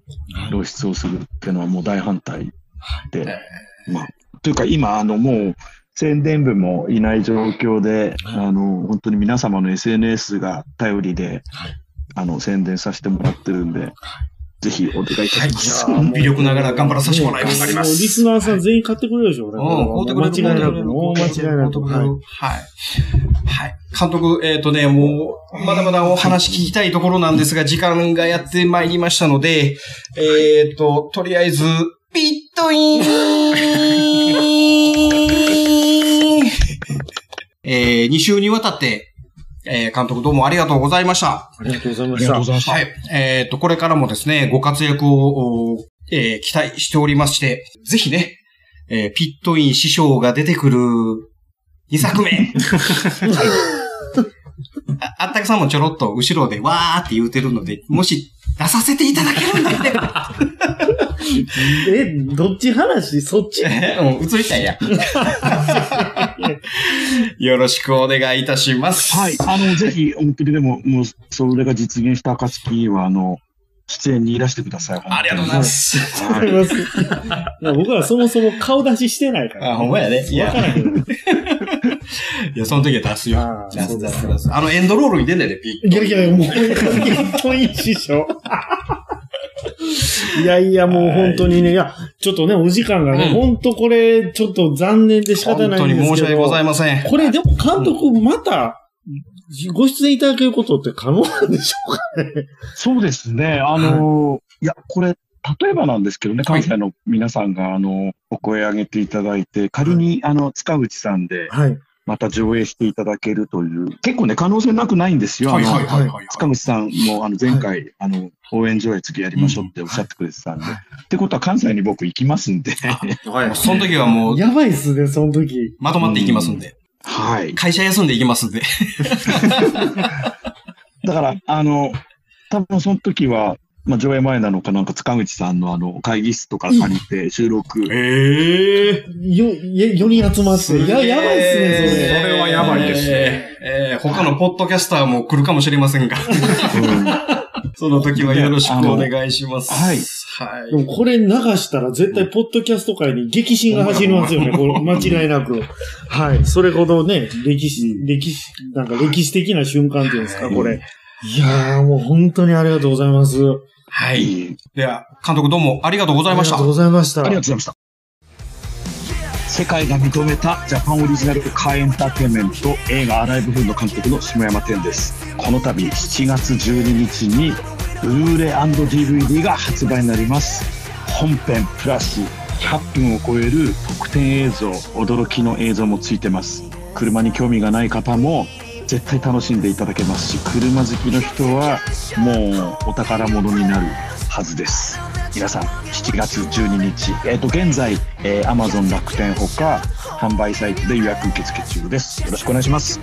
露出をするっていうのはもう大反対で、まあ、というか今、あの、もう、宣伝部もいない状況で、あの、本当に皆様の SNS が頼りで、あの、宣伝させてもらってるんで、ぜひお願いいたします。微力ながら頑張らさせてもらいます。リスナーさん全員買ってくれるでしょ、俺。うん、買うてくれる。間違いなく。もう間違いなく。はい。はい。はい。監督、えっ、とね、もう、まだまだお話聞きたいところなんですが、時間がやってまいりましたので、えっ、と、とりあえず、ピットインえー、2週にわたって、えー、監督どうもありがとうございました。ありがとうございまありがとうした。ございました。はい。えっ、と、これからもですね、ご活躍を、おえー期待しておりまして、ぜひね、えーピットイン師匠が出てくる2作目。ああったくさんもちょろっと後ろでわーって言うてるので、もし出させていただけるんだってば、え、どっち話？そっち？え ーうん、映りたいや。よろしくお願いいたします。はい。あの、ぜひ、本当にでも、もう、それが実現した暁は、あの、出演にいらしてください。ありがとうございます。あります。いや僕らそもそも顔出ししてないから。あ、ほんまやね。いやわからへん。いや、その時は出すよ出す出す出す。あのエンドロールに出んねんで、ピッいやいや、もう、ピットイン師匠。いやいや、もう本当にね、いや、ちょっとね、お時間がね、うん本当これ、ちょっと残念で仕方本当にないんですけど。申し訳ございません。これでも監督、また、ご出演いただけることって可能なんでしょうかね。そうですね。あの、いや、これ、例えばなんですけどね、関西の皆さんが、あの、お声上げていただいて、仮に、あの、塚口さんで、はい。また上映していただけるという、結構ね、可能性なくないんですよ。あのはいはいはい。塚口さんも、あの、前回、あの、応援上映次やりましょうっておっしゃってくれてたんで。ってことは、関西に僕行きますんで。はい。その時はもう、やばいっすね、その時。まとまっていきますんで。はい。会社休んでいきますんで。だから、あの、多分その時は、まあ、上映前なのかなんか塚口さんのあの、会議室とか借りて収録。ええよ、え4人集まって。いや、やばいっすね、それ。それはやばいですね。えー他のポッドキャスターも来るかもしれませんが、うん その時はよろしくお願いします。はい。はい。でもこれ流したら絶対ポッドキャスト界に激震が走りますよね、これ間違いなく。はい。それほどね、歴史、歴史、なんか歴史的な瞬間っていうんですか、これ。いやー、もう本当にありがとうございます。あはい。では、監督どうもありがとうございましたりがとう。ございました。ありがとうございました。世界が認めたジャパンオリジナルカーエンターテインメント映画アライブフード監督の下山天です。この度7月12日にブルーレイ &DVD が発売になります。本編プラス100分を超える特典映像、驚きの映像もついてます。車に興味がない方も絶対楽しんでいただけますし、車好きの人はもうお宝物になるはずです。皆さん、7月12日、えっ、と、現在、えー、Amazon 楽天ほか、販売サイトで予約受付中です。よろしくお願いします。